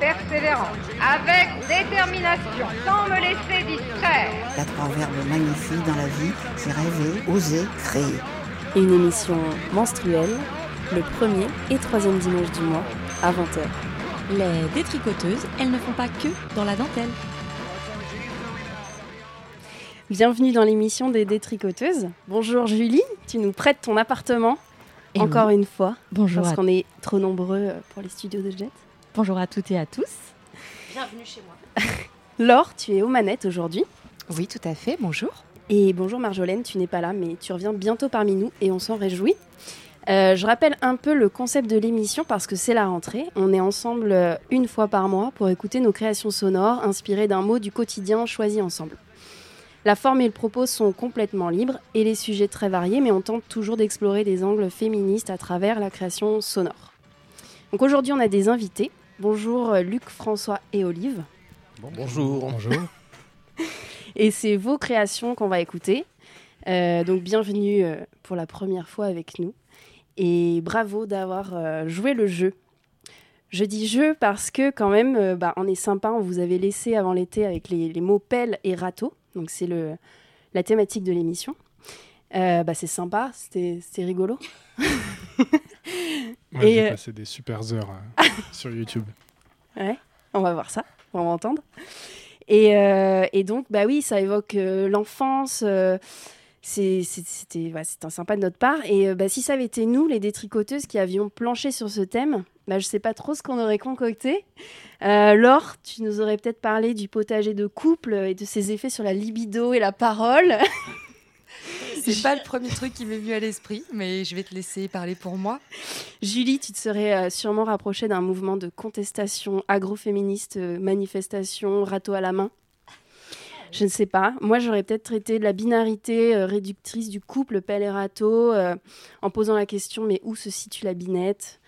persévérance, avec détermination, sans me laisser distraire. Il y a trois verbes magnifiques dans la vie, c'est rêver, oser, créer. Une émission menstruelle, le premier et troisième dimanche du mois, à 20h. Les détricoteuses, elles ne font pas que dans la dentelle. Bienvenue dans l'émission des détricoteuses. Bonjour Julie, tu nous prêtes ton appartement encore oui. une fois. Bonjour Parce à, qu'on est trop nombreux pour les studios de Jet. Bonjour à toutes et à tous. Bienvenue chez moi. Laure, tu es aux manettes aujourd'hui. Oui, tout à fait. Bonjour. Et bonjour Marjolaine, tu n'es pas là, mais tu reviens bientôt parmi nous et on s'en réjouit. Euh, je rappelle un peu le concept de l'émission parce que c'est la rentrée. On est ensemble euh, une fois par mois pour écouter nos créations sonores inspirées d'un mot du quotidien choisi ensemble. La forme et le propos sont complètement libres et les sujets très variés, mais on tente toujours d'explorer des angles féministes à travers la création sonore. Donc aujourd'hui, on a des invités. Bonjour euh, Luc, François et Olive. Bonjour. Bonjour. Et c'est vos créations qu'on va écouter. Euh, donc bienvenue euh, pour la première fois avec nous. Et bravo d'avoir euh, joué le jeu. Je dis jeu parce que quand même, bah, on est sympa. On vous avait laissé avant l'été avec les, les mots pelle et râteau. Donc c'est le, la thématique de l'émission. Euh, bah, c'est sympa, c'était c'était rigolo. Moi, Et, j'ai euh, passé des super heures euh, sur YouTube. Ouais, on va voir ça, on va entendre. Et, euh, et donc, bah oui, ça évoque l'enfance. C'était ouais, sympa de notre part. Et euh, bah, si ça avait été nous, les détricoteuses, qui avions planché sur ce thème, bah, je sais pas trop ce qu'on aurait concocté. Euh, Laure, tu nous aurais peut-être parlé du potager de couple et de ses effets sur la libido et la parole. C'est pas le premier truc qui m'est venu à l'esprit, mais je vais te laisser parler pour moi. Julie, tu te serais euh, sûrement rapprochée d'un mouvement de contestation agroféministe, euh, manifestation, râteau à la main. Je ne sais pas. Moi, j'aurais peut-être traité de la binarité euh, réductrice du couple pelle et râteau euh, en posant la question mais où se situe la binette?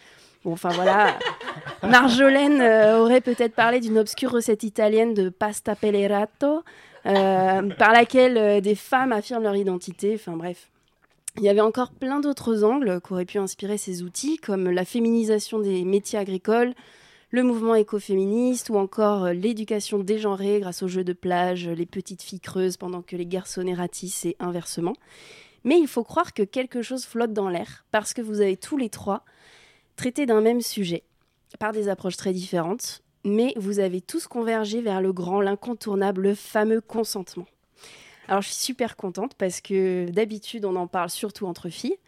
Bon, enfin voilà. Marjolaine euh, aurait peut-être parlé d'une obscure recette italienne de pasta pelle e ratto, euh, par laquelle euh, des femmes affirment leur identité. Enfin bref. Il y avait encore plein d'autres angles qui auraient pu inspirer ces outils, comme la féminisation des métiers agricoles, le mouvement écoféministe ou encore euh, l'éducation dégenrée grâce aux jeux de plage, les petites filles creuses pendant que les garçonnets ratissent et inversement. Mais il faut croire que quelque chose flotte dans l'air, parce que vous avez tous les trois traité d'un même sujet, par des approches très différentes, mais vous avez tous convergé vers le grand, l'incontournable, le fameux consentement. Alors je suis super contente parce que d'habitude on en parle surtout entre filles.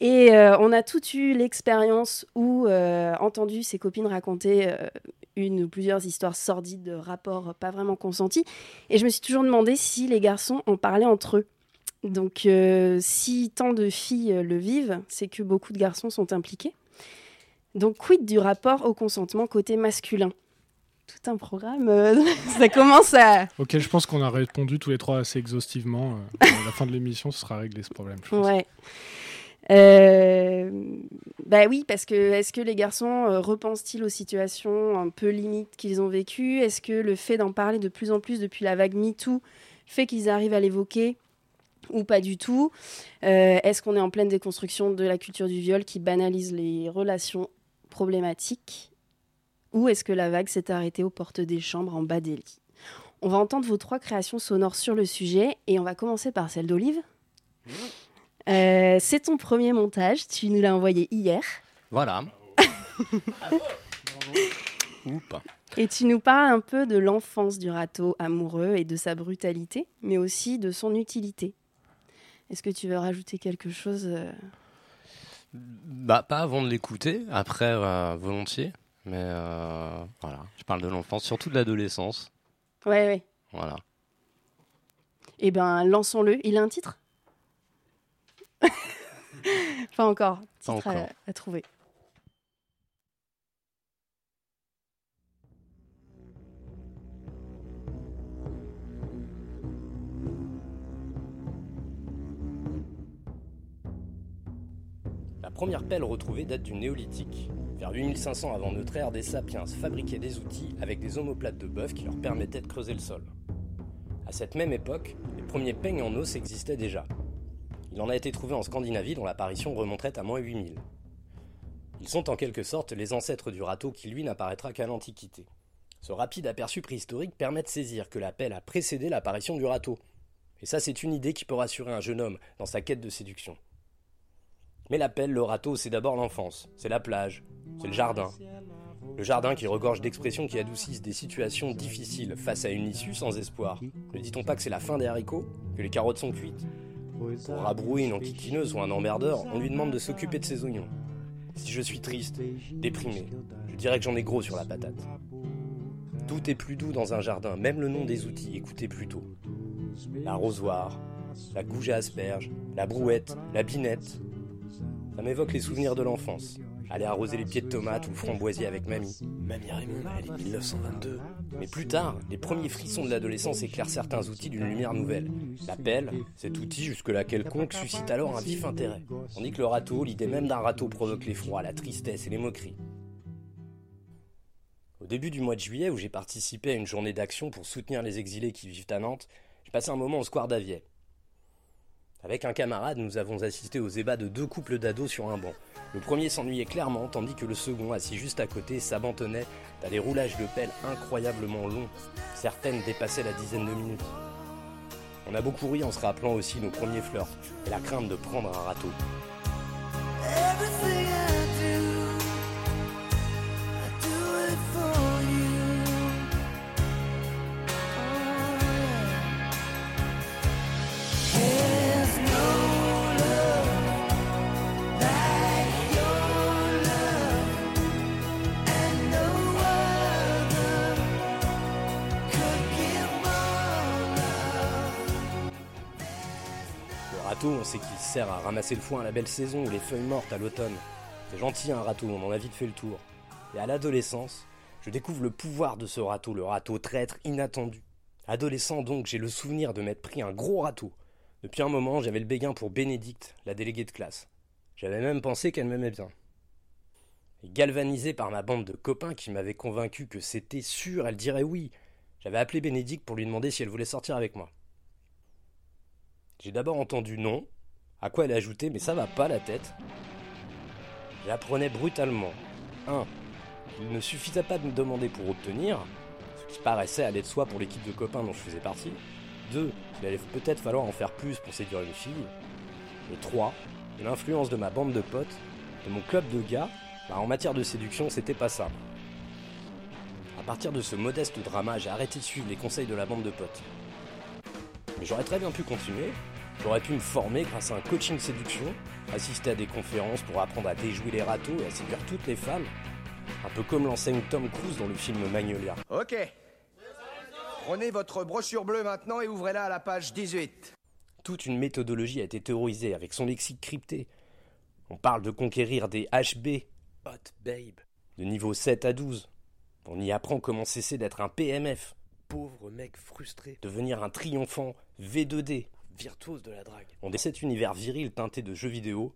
Et euh, on a toutes eu l'expérience ou euh, entendu ses copines raconter euh, une ou plusieurs histoires sordides de rapports pas vraiment consentis. Et je me suis toujours demandé si les garçons en parlaient entre eux. Donc euh, si tant de filles le vivent, c'est que beaucoup de garçons sont impliqués. Donc quid du rapport au consentement côté masculin? Tout un programme, euh, ça commence à... Ok, je pense qu'on a répondu tous les trois assez exhaustivement. euh, à la fin de l'émission, ce sera réglé ce problème. je pense. Ouais. Euh, bah oui, parce que est-ce que les garçons euh, repensent-ils aux situations un peu limites qu'ils ont vécues? Est-ce que le fait d'en parler de plus en plus depuis la vague MeToo fait qu'ils arrivent à l'évoquer? Ou pas du tout? Euh, Est-ce qu'on est en pleine déconstruction de la culture du viol qui banalise les relations problématiques Ou est-ce que la vague s'est arrêtée aux portes des chambres en bas des lits? On va entendre vos trois créations sonores sur le sujet et on va commencer par celle d'Olive. Euh, c'est ton premier montage, tu nous l'as envoyé hier. Voilà. Et tu nous parles un peu de l'enfance du râteau amoureux et de sa brutalité, mais aussi de son utilité. Est-ce que tu veux rajouter quelque chose euh? Bah, pas avant de l'écouter, après, euh, volontiers. Mais euh, voilà, je parle de l'enfance, surtout de l'adolescence. Ouais, ouais. Voilà. Eh ben, lançons-le. Il a un titre? Pas encore. Pas Titre à- encore. à trouver. Première pelle retrouvée date du néolithique. Vers 8500 avant notre ère, des sapiens fabriquaient des outils avec des omoplates de bœuf qui leur permettaient de creuser le sol. À cette même époque, les premiers peignes en os existaient déjà. Il en a été trouvé en Scandinavie dont l'apparition remonterait à moins 8000. Ils sont en quelque sorte les ancêtres du râteau qui lui n'apparaîtra qu'à l'Antiquité. Ce rapide aperçu préhistorique permet de saisir que la pelle a précédé l'apparition du râteau. Et ça c'est une idée qui peut rassurer un jeune homme dans sa quête de séduction. Mais la pelle, le râteau, c'est d'abord l'enfance, c'est la plage, c'est le jardin. Le jardin qui regorge d'expressions qui adoucissent des situations difficiles face à une issue sans espoir. Ne dit-on pas que c'est la fin des haricots? Que les carottes sont cuites? Pour rabrouer une enquiquineuse ou un emmerdeur, on lui demande de s'occuper de ses oignons. Si je suis triste, déprimé, je dirais que j'en ai gros sur la patate. Tout est plus doux dans un jardin, même le nom des outils, écoutez plutôt. L'arrosoir, la gouge à asperges, la brouette, la binette. Ça m'évoque les souvenirs de l'enfance. Aller arroser les pieds de tomates ou le framboisier avec mamie. Mamie Raymond, elle est 1922. Mais plus tard, les premiers frissons de l'adolescence éclairent certains outils d'une lumière nouvelle. La pelle, cet outil jusque-là quelconque, suscite alors un vif intérêt. Tandis que le râteau, l'idée même d'un râteau provoque l'effroi, la tristesse et les moqueries. Au début du mois de juillet, où j'ai participé à une journée d'action pour soutenir les exilés qui vivent à Nantes, j'ai passé un moment au square d'Avier. Avec un camarade, nous avons assisté aux ébats de deux couples d'ados sur un banc. Le premier s'ennuyait clairement, tandis que le second, assis juste à côté, s'abandonnait à des roulages de pelle incroyablement longs. Certaines dépassaient la dizaine de minutes. On a beaucoup ri en se rappelant aussi nos premiers flirts et la crainte de prendre un râteau. On sait qu'il sert à ramasser le foin à la belle saison ou les feuilles mortes à l'automne. C'est gentil un râteau, on en a vite fait le tour. Et à l'adolescence, je découvre le pouvoir de ce râteau, le râteau traître inattendu. Adolescent donc, j'ai le souvenir de m'être pris un gros râteau. Depuis un moment, j'avais le béguin pour Bénédicte, la déléguée de classe. J'avais même pensé qu'elle m'aimait bien. Galvanisé par ma bande de copains qui m'avaient convaincu que c'était sûr, elle dirait oui, j'avais appelé Bénédicte pour lui demander si elle voulait sortir avec moi. J'ai d'abord entendu non, à quoi elle ajoutait mais ça va pas la tête. J'apprenais brutalement. 1. Il ne suffisait pas de me demander pour obtenir, ce qui paraissait aller de soi pour l'équipe de copains dont je faisais partie. 2. Il allait peut-être falloir en faire plus pour séduire une fille. Et 3. L'influence de ma bande de potes, de mon club de gars, bah, en matière de séduction, c'était pas ça. À partir de ce modeste drama, j'ai arrêté de suivre les conseils de la bande de potes. Mais j'aurais très bien pu continuer. J'aurais pu me former grâce à un coaching séduction, assister à des conférences pour apprendre à déjouer les râteaux et à séduire toutes les femmes. Un peu comme l'enseigne Tom Cruise dans le film Magnolia. Ok. Prenez votre brochure bleue maintenant et ouvrez-la à la page 18. Toute une méthodologie a été théorisée avec son lexique crypté. On parle de conquérir des HB, Hot Babe, de niveau 7 à 12. On y apprend comment cesser d'être un PMF, pauvre mec frustré, devenir un triomphant V2D, virtuose de la drague. On dans cet univers viril teinté de jeux vidéo,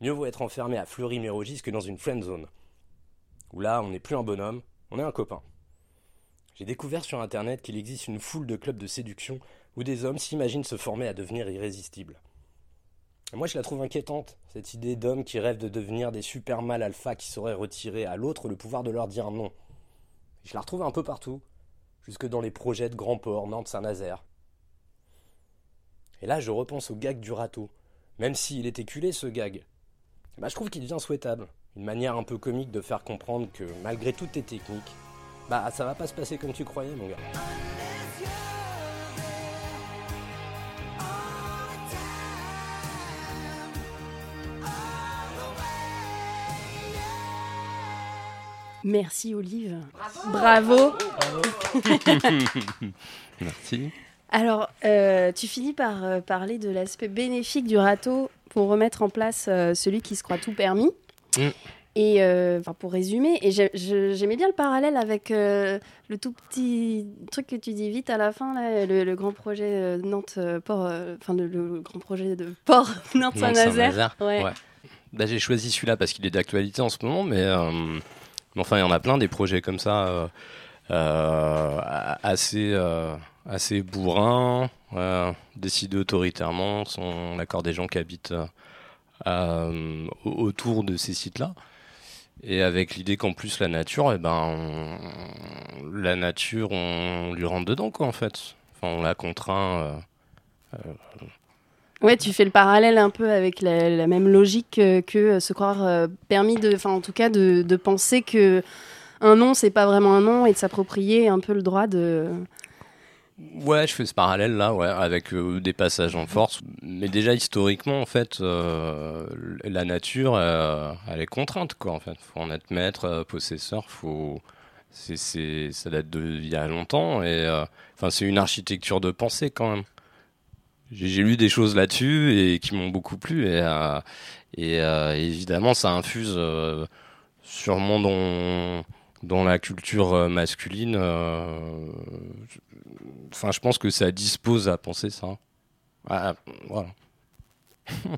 mieux vaut être enfermé à Fleury-Mérogis que dans une friend zone. Où là, on n'est plus un bonhomme, on est un copain. J'ai découvert sur internet qu'il existe une foule de clubs de séduction où des hommes s'imaginent se former à devenir irrésistibles. Et moi, je la trouve inquiétante, cette idée d'hommes qui rêvent de devenir des super mâles alpha qui sauraient retirer à l'autre le pouvoir de leur dire non. Je la retrouve un peu partout, jusque dans les projets de Grand Port, Nantes, Saint-Nazaire. Et là, je repense au gag du râteau. Même s'il est éculé, ce gag, bah, je trouve qu'il devient souhaitable. Une manière un peu comique de faire comprendre que, malgré toutes tes techniques, bah ça va pas se passer comme tu croyais, mon gars. Merci Olive. Bravo. Merci. Alors, euh, tu finis par euh, parler de l'aspect bénéfique du râteau pour remettre en place euh, celui qui se croit tout permis. Mm. Et euh, enfin, pour résumer, et j'aimais bien le parallèle avec euh, le tout petit truc que tu dis vite à la fin, là, le, le grand projet Nantes Port, euh, enfin le, le grand projet de Port Nantes Saint-Nazaire. Saint-Nazaire, Ouais. ouais. bah, j'ai choisi celui-là parce qu'il est d'actualité en ce moment, mais, euh, mais enfin, il y en a plein des projets comme ça, euh, euh, assez, euh, assez bourrins, décidés autoritairement, sont l'accord des gens qui habitent au- autour de ces sites-là. Et avec l'idée qu'en plus la nature, eh ben, on- la nature, on lui rentre dedans, quoi, en fait. Enfin, on la contraint. Ouais, tu fais le parallèle un peu avec la, même logique euh, que euh, se croire euh, permis de, enfin en tout cas de, penser que un nom c'est pas vraiment un nom et de s'approprier un peu le droit de. Ouais, je fais ce parallèle là, ouais, avec des passages en force. Mais déjà historiquement, en fait, la nature, elle est contrainte, quoi. En faut en être maître, possesseur. Faut, c'est, ça date de il y a longtemps et, enfin, c'est une architecture de pensée quand même. J'ai, lu des choses là-dessus et qui m'ont beaucoup plu et, euh, et euh, évidemment, ça infuse euh, sûrement dans dans la culture euh, masculine. Enfin, je pense que ça dispose à penser ça. Ah, voilà.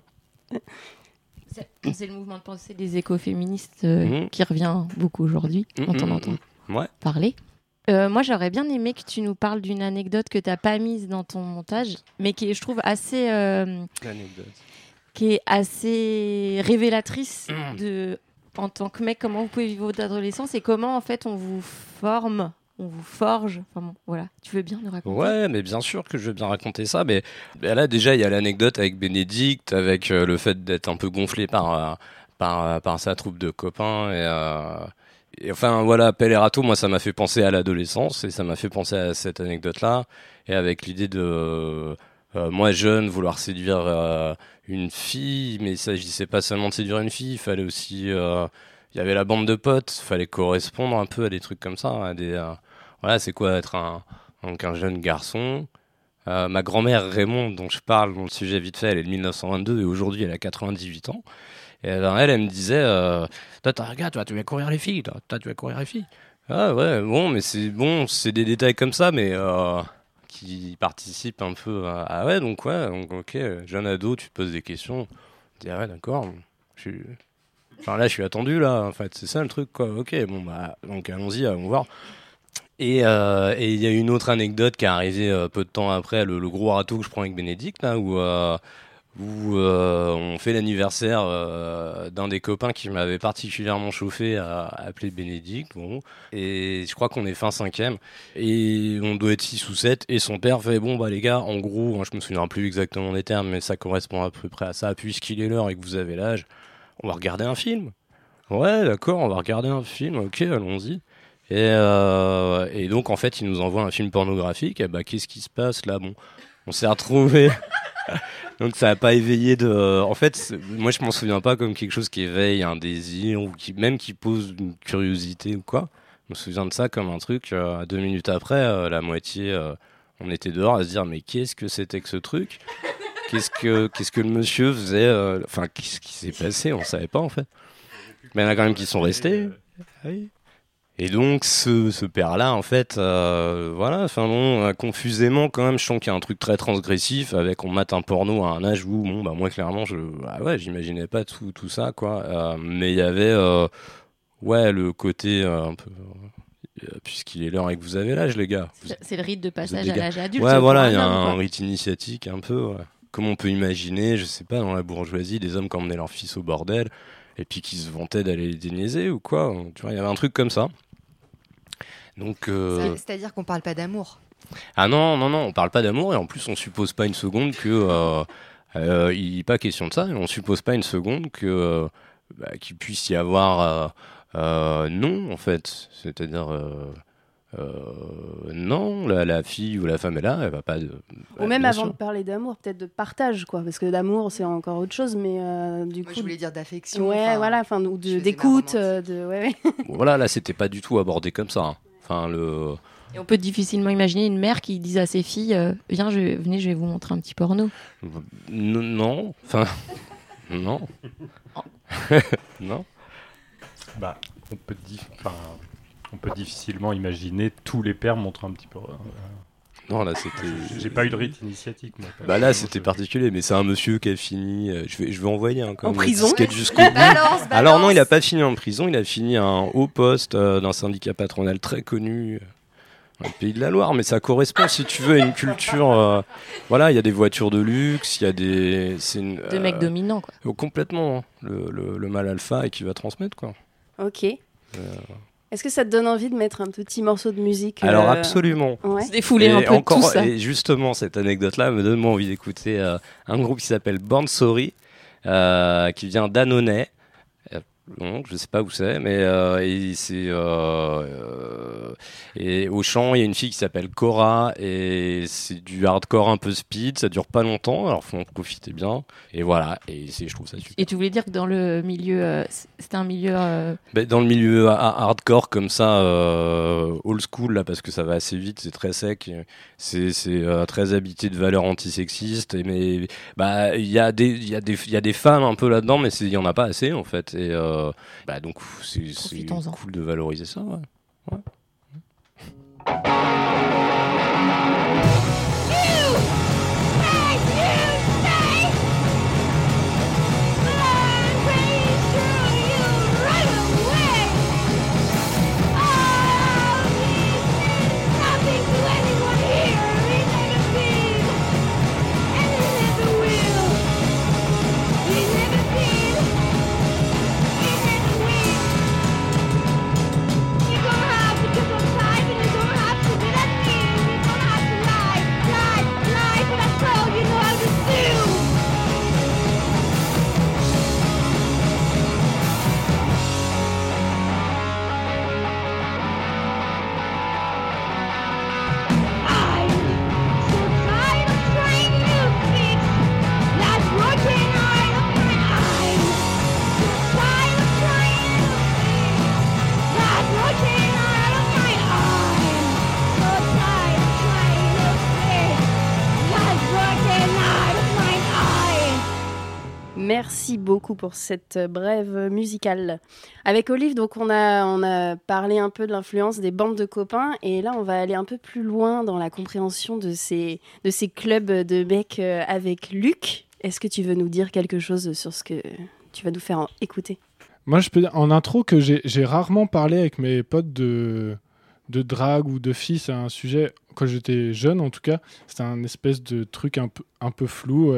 C'est le mouvement de pensée des écoféministes Mhm. qui revient beaucoup aujourd'hui, dont on Mhm, entend mhm. Ouais. parler. Euh, moi, j'aurais bien aimé que tu nous parles d'une anecdote que tu n'as pas mise dans ton montage, mais qui est, je trouve, assez, euh, qui est assez révélatrice Mhm. de, en tant que mec, comment vous pouvez vivre votre adolescence et comment, en fait, on vous forme, on vous forge. Enfin bon, voilà. Tu veux bien nous raconter? Ouais, mais bien sûr que je vais bien raconter ça. Mais ben là, déjà, il y a l'anecdote avec Bénédicte, avec euh, le fait d'être un peu gonflé par, euh, par, euh, par sa troupe de copains. Et, euh, et enfin, voilà, Râteau, moi, ça m'a fait penser à l'adolescence et ça m'a fait penser à cette anecdote-là. Et avec l'idée de, euh, moi, jeune, vouloir séduire euh, une fille, mais il s'agissait pas seulement de séduire une fille, il fallait aussi. euh, il y avait la bande de potes, il fallait correspondre un peu à des trucs comme ça, euh, voilà, c'est quoi être un, donc un jeune garçon. Euh, ma grand-mère Raymond, dont je parle dans le sujet vite fait, elle est de 1922 et aujourd'hui elle a 98 ans. Et elle, me disait, euh, toi, regarde, tu vas courir les filles, toi, tu vas courir les filles. Ah ouais, bon, mais c'est bon, c'est des détails comme ça, mais euh, qui participent un peu à, ah ouais, donc ouais, donc, ok, jeune ado, tu te poses des questions, tu dis ah ouais, d'accord, je suis, enfin là, je suis attendu là, en fait, c'est ça le truc, quoi. Ok, bon bah, donc allons-y, allons voir. Et euh, il y a une autre anecdote qui est arrivée euh, peu de temps après, le, gros râteau que je prends avec Bénédicte, là, où, où euh, on fait l'anniversaire euh, d'un des copains qui m'avait particulièrement chauffé à, appeler Bénédicte. Bon. Et je crois qu'on est fin cinquième. Et on doit être 6 ou 7. Et son père fait, bon, bah les gars, en gros, hein, je me souviens plus exactement des termes, mais ça correspond à peu près à ça. Puisqu'il est l'heure et que vous avez l'âge, on va regarder un film. Ouais, d'accord, on va regarder un film. Ok, allons-y. Et, euh, donc, en fait, il nous envoie un film pornographique. Et bah, qu'est-ce qui se passe là? Bon, on s'est retrouvés. donc, ça n'a pas éveillé de. En fait, moi, je m'en souviens pas comme quelque chose qui éveille un désir ou même qui pose une curiosité ou quoi. Je me souviens de ça comme un truc. euh, deux minutes après, euh, la moitié, euh, on était dehors à se dire mais qu'est-ce que c'était que ce truc? Qu'est-ce que qu'est-ce que le monsieur faisait euh, Enfin, qu'est-ce qui s'est passé? On savait pas en fait. Mais il y en a quand même qui sont restés. Oui. Et donc ce, ce père-là, en fait, euh, voilà, enfin bon, euh, confusément quand même, je sens qu'il y a un truc très transgressif avec on mate un porno à un âge où, bon, bah moi clairement, je, ah ouais, j'imaginais pas tout, tout ça, quoi. Euh, mais il y avait, euh, ouais, le côté un peu, puisqu'il est l'heure et que vous avez l'âge, les gars. C'est le rite de passage à l'âge adulte. Ouais, voilà, il y a un rite initiatique un peu. ouais. Comme on peut imaginer, je sais pas, dans la bourgeoisie, des hommes qui emmenaient leurs fils au bordel et puis qui se vantaient d'aller les déniaiser ou quoi. Tu vois, il y avait un truc comme ça. Donc, euh, C'est- C'est-à-dire qu'on parle pas d'amour. ah non, non, non, on parle pas d'amour et en plus on suppose pas une seconde que euh, euh, il n'est pas question de ça. Et on suppose pas une seconde que euh, bah, qu'il puisse y avoir euh, non en fait, c'est-à-dire euh, non, la, la fille ou la femme est là, elle va pas. de- Ou même avant sûr. de parler d'amour, peut-être de partage, quoi. Parce que d'amour, c'est encore autre chose, mais euh, du Moi, coup. je voulais dire d'affection. Ouais, enfin, voilà, enfin, ou d'écoute, euh, de. Ouais, ouais. Bon, voilà, là c'était pas du tout abordé comme ça. hein. Enfin le. Et on peut difficilement imaginer une mère qui dise à ses filles euh, Viens, je, venez, je vais vous montrer un petit porno. N- non, enfin non, non. Bah, on peut, dif- enfin, on peut difficilement imaginer tous les pères montrent un petit peu. euh, Non, là, c'était. J'ai pas eu de rite initiatique, moi. Bah là, c'était particulier, mais c'est un monsieur qui a fini. euh, Je vais, je vais envoyer un En prison jusqu'au bout. Balance, Alors non, il a pas fini en prison, il a fini à un haut poste euh, d'un syndicat patronal très connu. euh, Dans le pays de la Loire, mais ça correspond, si tu veux, à une culture. euh, voilà, il y a des voitures de luxe, il y a des. c'est une, De mecs dominants, quoi. complètement, hein, le, le, le mal alpha et qui va transmettre, quoi. Ok. Est-ce que ça te donne envie de mettre un petit morceau de musique Alors euh, absolument. Ouais. Et encore, Et justement, cette anecdote-là me donne envie d'écouter euh, un groupe qui s'appelle Sorry, euh, qui vient d'Annonay. Euh, Non, je sais pas où c'est, mais euh, et c'est euh, euh, et au chant il y a une fille qui s'appelle Cora et c'est du hardcore un peu speed, ça dure pas longtemps, alors faut en profiter bien et voilà et c'est je trouve ça super. Et tu voulais dire que dans le milieu, euh, c'était un milieu. euh, Ben, dans le milieu ha- hardcore comme ça, euh, old school là, parce que ça va assez vite, c'est très sec, c'est c'est, euh, très habité de valeurs antisexistes. Et mais bah il y a des il y a des il y a des femmes un peu là-dedans, mais il y en a pas assez en fait. Et euh, bah donc c'est cool de valoriser ça. Ouais. Ouais. Beaucoup pour cette brève musicale. Avec Olive, donc on a, on a parlé un peu de l'influence des bandes de copains et là on va aller un peu plus loin dans la compréhension de ces, de ces clubs de mecs euh, avec Luc. Est-ce que tu veux nous dire quelque chose sur ce que tu vas nous faire écouter? Moi, je peux dire en intro que j'ai rarement parlé avec mes potes de, de drague ou de filles. C'est un sujet, quand j'étais jeune en tout cas, c'était un espèce de truc un peu, un peu flou.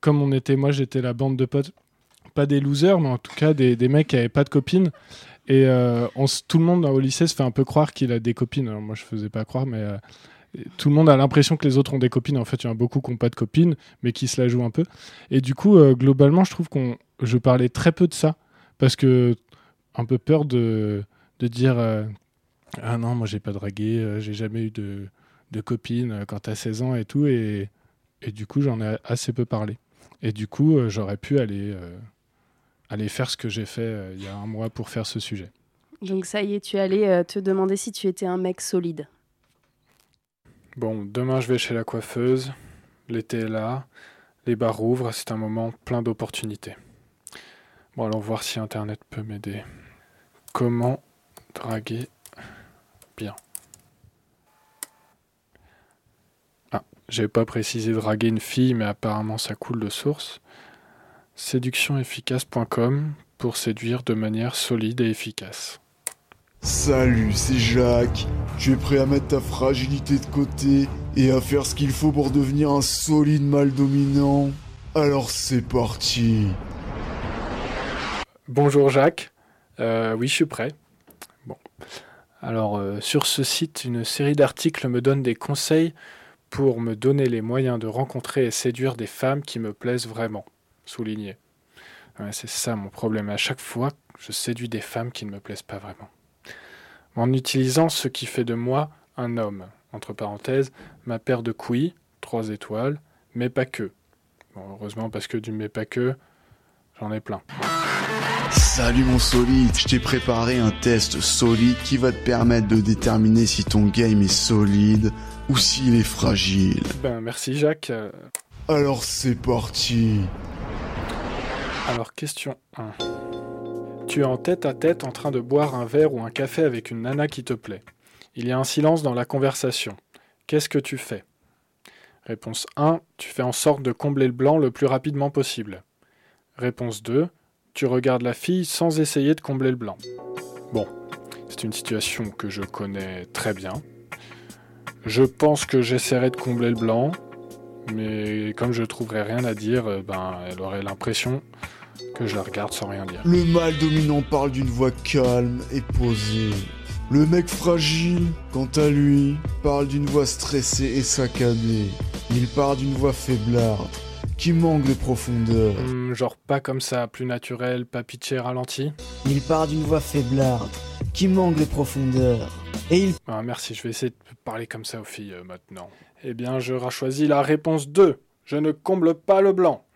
Comme on était, moi j'étais la bande de potes, pas des losers, mais en tout cas des, mecs qui avaient pas de copines. Et euh, on tout le monde au lycée se fait un peu croire qu'il a des copines. Alors moi je faisais pas croire, mais euh, tout le monde a l'impression que les autres ont des copines. En fait, il y en a beaucoup qui n'ont pas de copines, mais qui se la jouent un peu. Et du coup, euh, globalement, je trouve qu'on, je parlais très peu de ça parce que un peu peur de, de dire euh, ah non, moi j'ai pas dragué, j'ai jamais eu de, de copine quand t'as 16 ans et tout. Et, et du coup, j'en ai assez peu parlé. Et du coup, j'aurais pu aller, aller faire ce que j'ai fait euh, il y a un mois pour faire ce sujet. Donc ça y est, tu allais euh, te demander si tu étais un mec solide. Bon, demain je vais chez la coiffeuse. L'été est là. Les bars ouvrent. C'est un moment plein d'opportunités. Bon, allons voir si Internet peut m'aider. Comment draguer bien? Ah, j'ai pas précisé draguer une fille, mais apparemment ça coule de source. Séductionefficace.com pour séduire de manière solide et efficace. Salut, c'est Jacques. Tu es prêt à mettre ta fragilité de côté et à faire ce qu'il faut pour devenir un solide mâle dominant? Alors c'est parti. Bonjour Jacques. Euh, oui, je suis prêt. Bon. Alors, euh, sur ce site, une série d'articles me donne des conseils pour me donner les moyens de rencontrer et séduire des femmes qui me plaisent vraiment. Souligné. Ouais, c'est ça mon problème. À chaque fois, je séduis des femmes qui ne me plaisent pas vraiment. En utilisant ce qui fait de moi un homme. Entre parenthèses, ma paire de couilles, trois étoiles, mais pas que. Bon, heureusement, parce que du mais pas que, j'en ai plein. Salut mon solide, je t'ai préparé un test solide qui va te permettre de déterminer si ton game est solide ou s'il est fragile. Ben, merci Jacques. Alors c'est parti. Alors, question 1. Tu es en tête à tête en train de boire un verre ou un café avec une nana qui te plaît. Il y a un silence dans la conversation. Qu'est-ce que tu fais? Réponse 1. Tu fais en sorte de combler le blanc le plus rapidement possible. Réponse 2. Tu regardes la fille sans essayer de combler le blanc. Bon, c'est une situation que je connais très bien. Je pense que j'essaierai de combler le blanc, mais comme je trouverais rien à dire, euh, ben, elle aurait l'impression que je la regarde sans rien dire. Le mâle dominant parle d'une voix calme et posée. Le mec fragile, quant à lui, parle d'une voix stressée et saccadée. Il parle d'une voix faiblarde, qui manque de profondeur. Hmm, genre pas comme ça, plus naturel, pas pitché, ralenti. Il parle d'une voix faiblarde, qui manque de profondeur. Et il... Ah, merci, je vais essayer de parler comme ça aux filles euh, maintenant. Eh bien, je choisi la réponse 2. Je ne comble pas le blanc.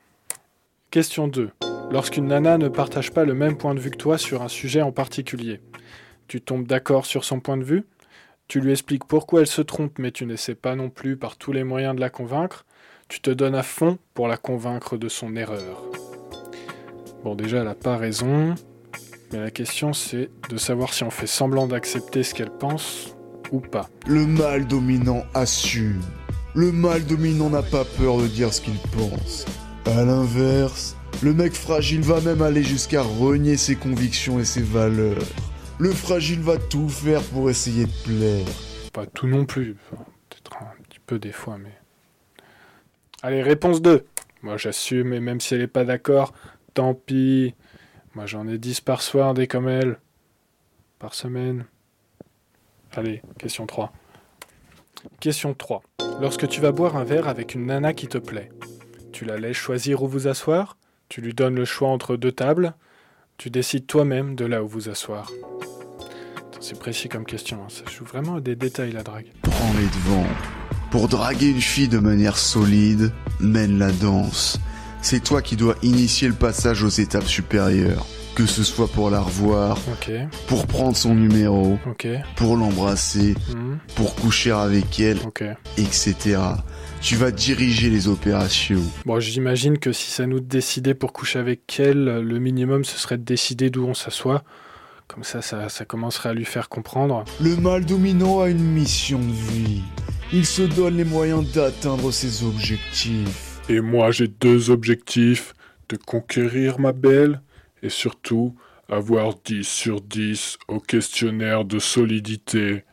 Question 2. Lorsqu'une nana ne partage pas le même point de vue que toi sur un sujet en particulier, tu tombes d'accord sur son point de vue? Tu lui expliques pourquoi elle se trompe, mais tu n'essaies pas non plus par tous les moyens de la convaincre? Tu te donnes à fond pour la convaincre de son erreur? Bon, déjà, elle n'a pas raison, mais la question c'est de savoir si on fait semblant d'accepter ce qu'elle pense ou pas. Le mal dominant assume. Le mal dominant n'a pas peur de dire ce qu'il pense. À l'inverse, le mec fragile va même aller jusqu'à renier ses convictions et ses valeurs. Le fragile va tout faire pour essayer de plaire. Pas tout non plus, peut-être un petit peu des fois, mais... Allez, réponse 2. Moi j'assume, et même si elle n'est pas d'accord, tant pis. Moi j'en ai 10 par soir des comme elle. Par semaine. Allez, question 3. Question 3. Lorsque tu vas boire un verre avec une nana qui te plaît, tu la laisses choisir où vous asseoir tu lui donnes le choix entre deux tables. Tu décides toi-même de là où vous asseoir. C'est précis comme question. Hein. Ça joue vraiment à des détails la drague. Prends les devants. Pour draguer une fille de manière solide, mène la danse. C'est toi qui dois initier le passage aux étapes supérieures. Que ce soit pour la revoir, pour prendre son numéro, pour l'embrasser, hmm. pour coucher avec elle, etc tu vas diriger les opérations. Bon, j'imagine que si ça nous décidait pour coucher avec elle, le minimum ce serait de décider d'où on s'assoit. Comme ça, ça, ça commencerait à lui faire comprendre. Le mal dominant a une mission de vie. Il se donne les moyens d'atteindre ses objectifs. Et moi, j'ai deux objectifs. De conquérir ma belle et surtout avoir 10 sur 10 au questionnaire de solidité.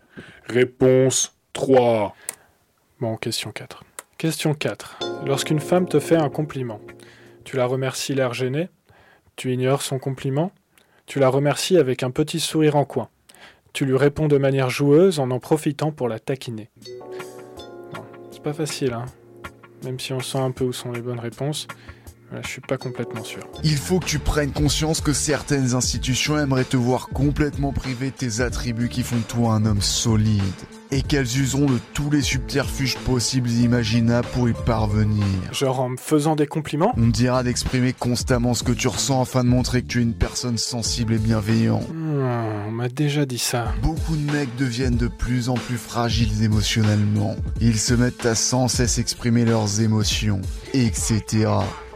Réponse 3. Bon, question 4. Question 4. Lorsqu'une femme te fait un compliment, tu la remercies l'air gêné, tu ignores son compliment, tu la remercies avec un petit sourire en coin, tu lui réponds de manière joueuse en en profitant pour la taquiner? c'est pas facile, hein. Même si on sent un peu où sont les bonnes réponses, je suis pas complètement sûr. Il faut que tu prennes conscience que certaines institutions aimeraient te voir complètement privé de tes attributs qui font de toi un homme solide et qu'elles useront de tous les subterfuges possibles et imaginables pour y parvenir. Genre en me faisant des compliments? On dira d'exprimer constamment ce que tu ressens afin de montrer que tu es une personne sensible et bienveillante. Hmm, on m'a déjà dit ça. Beaucoup de mecs deviennent de plus en plus fragiles émotionnellement. Ils se mettent à sans cesse exprimer leurs émotions, etc.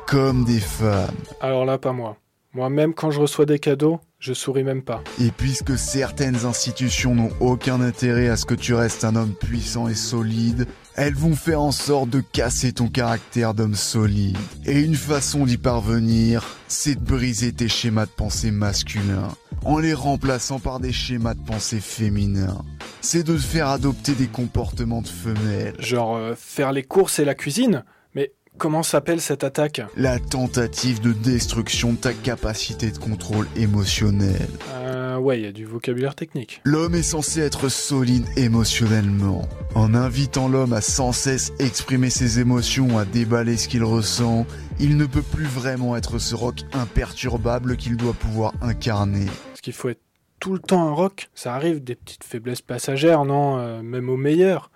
Comme des femmes. Alors là, pas moi. Moi, même quand je reçois des cadeaux, je souris même pas. Et puisque certaines institutions n'ont aucun intérêt à ce que tu restes un homme puissant et solide, elles vont faire en sorte de casser ton caractère d'homme solide. Et une façon d'y parvenir, c'est de briser tes schémas de pensée masculins, en les remplaçant par des schémas de pensée féminins. C'est de te faire adopter des comportements de femelles. Genre euh, faire les courses et la cuisine? Comment s'appelle cette attaque La tentative de destruction de ta capacité de contrôle émotionnel. Euh, ouais, il y a du vocabulaire technique. L'homme est censé être solide émotionnellement. En invitant l'homme à sans cesse exprimer ses émotions, à déballer ce qu'il ressent, il ne peut plus vraiment être ce rock imperturbable qu'il doit pouvoir incarner. Ce qu'il faut être tout le temps un rock Ça arrive des petites faiblesses passagères, non euh, Même au meilleur.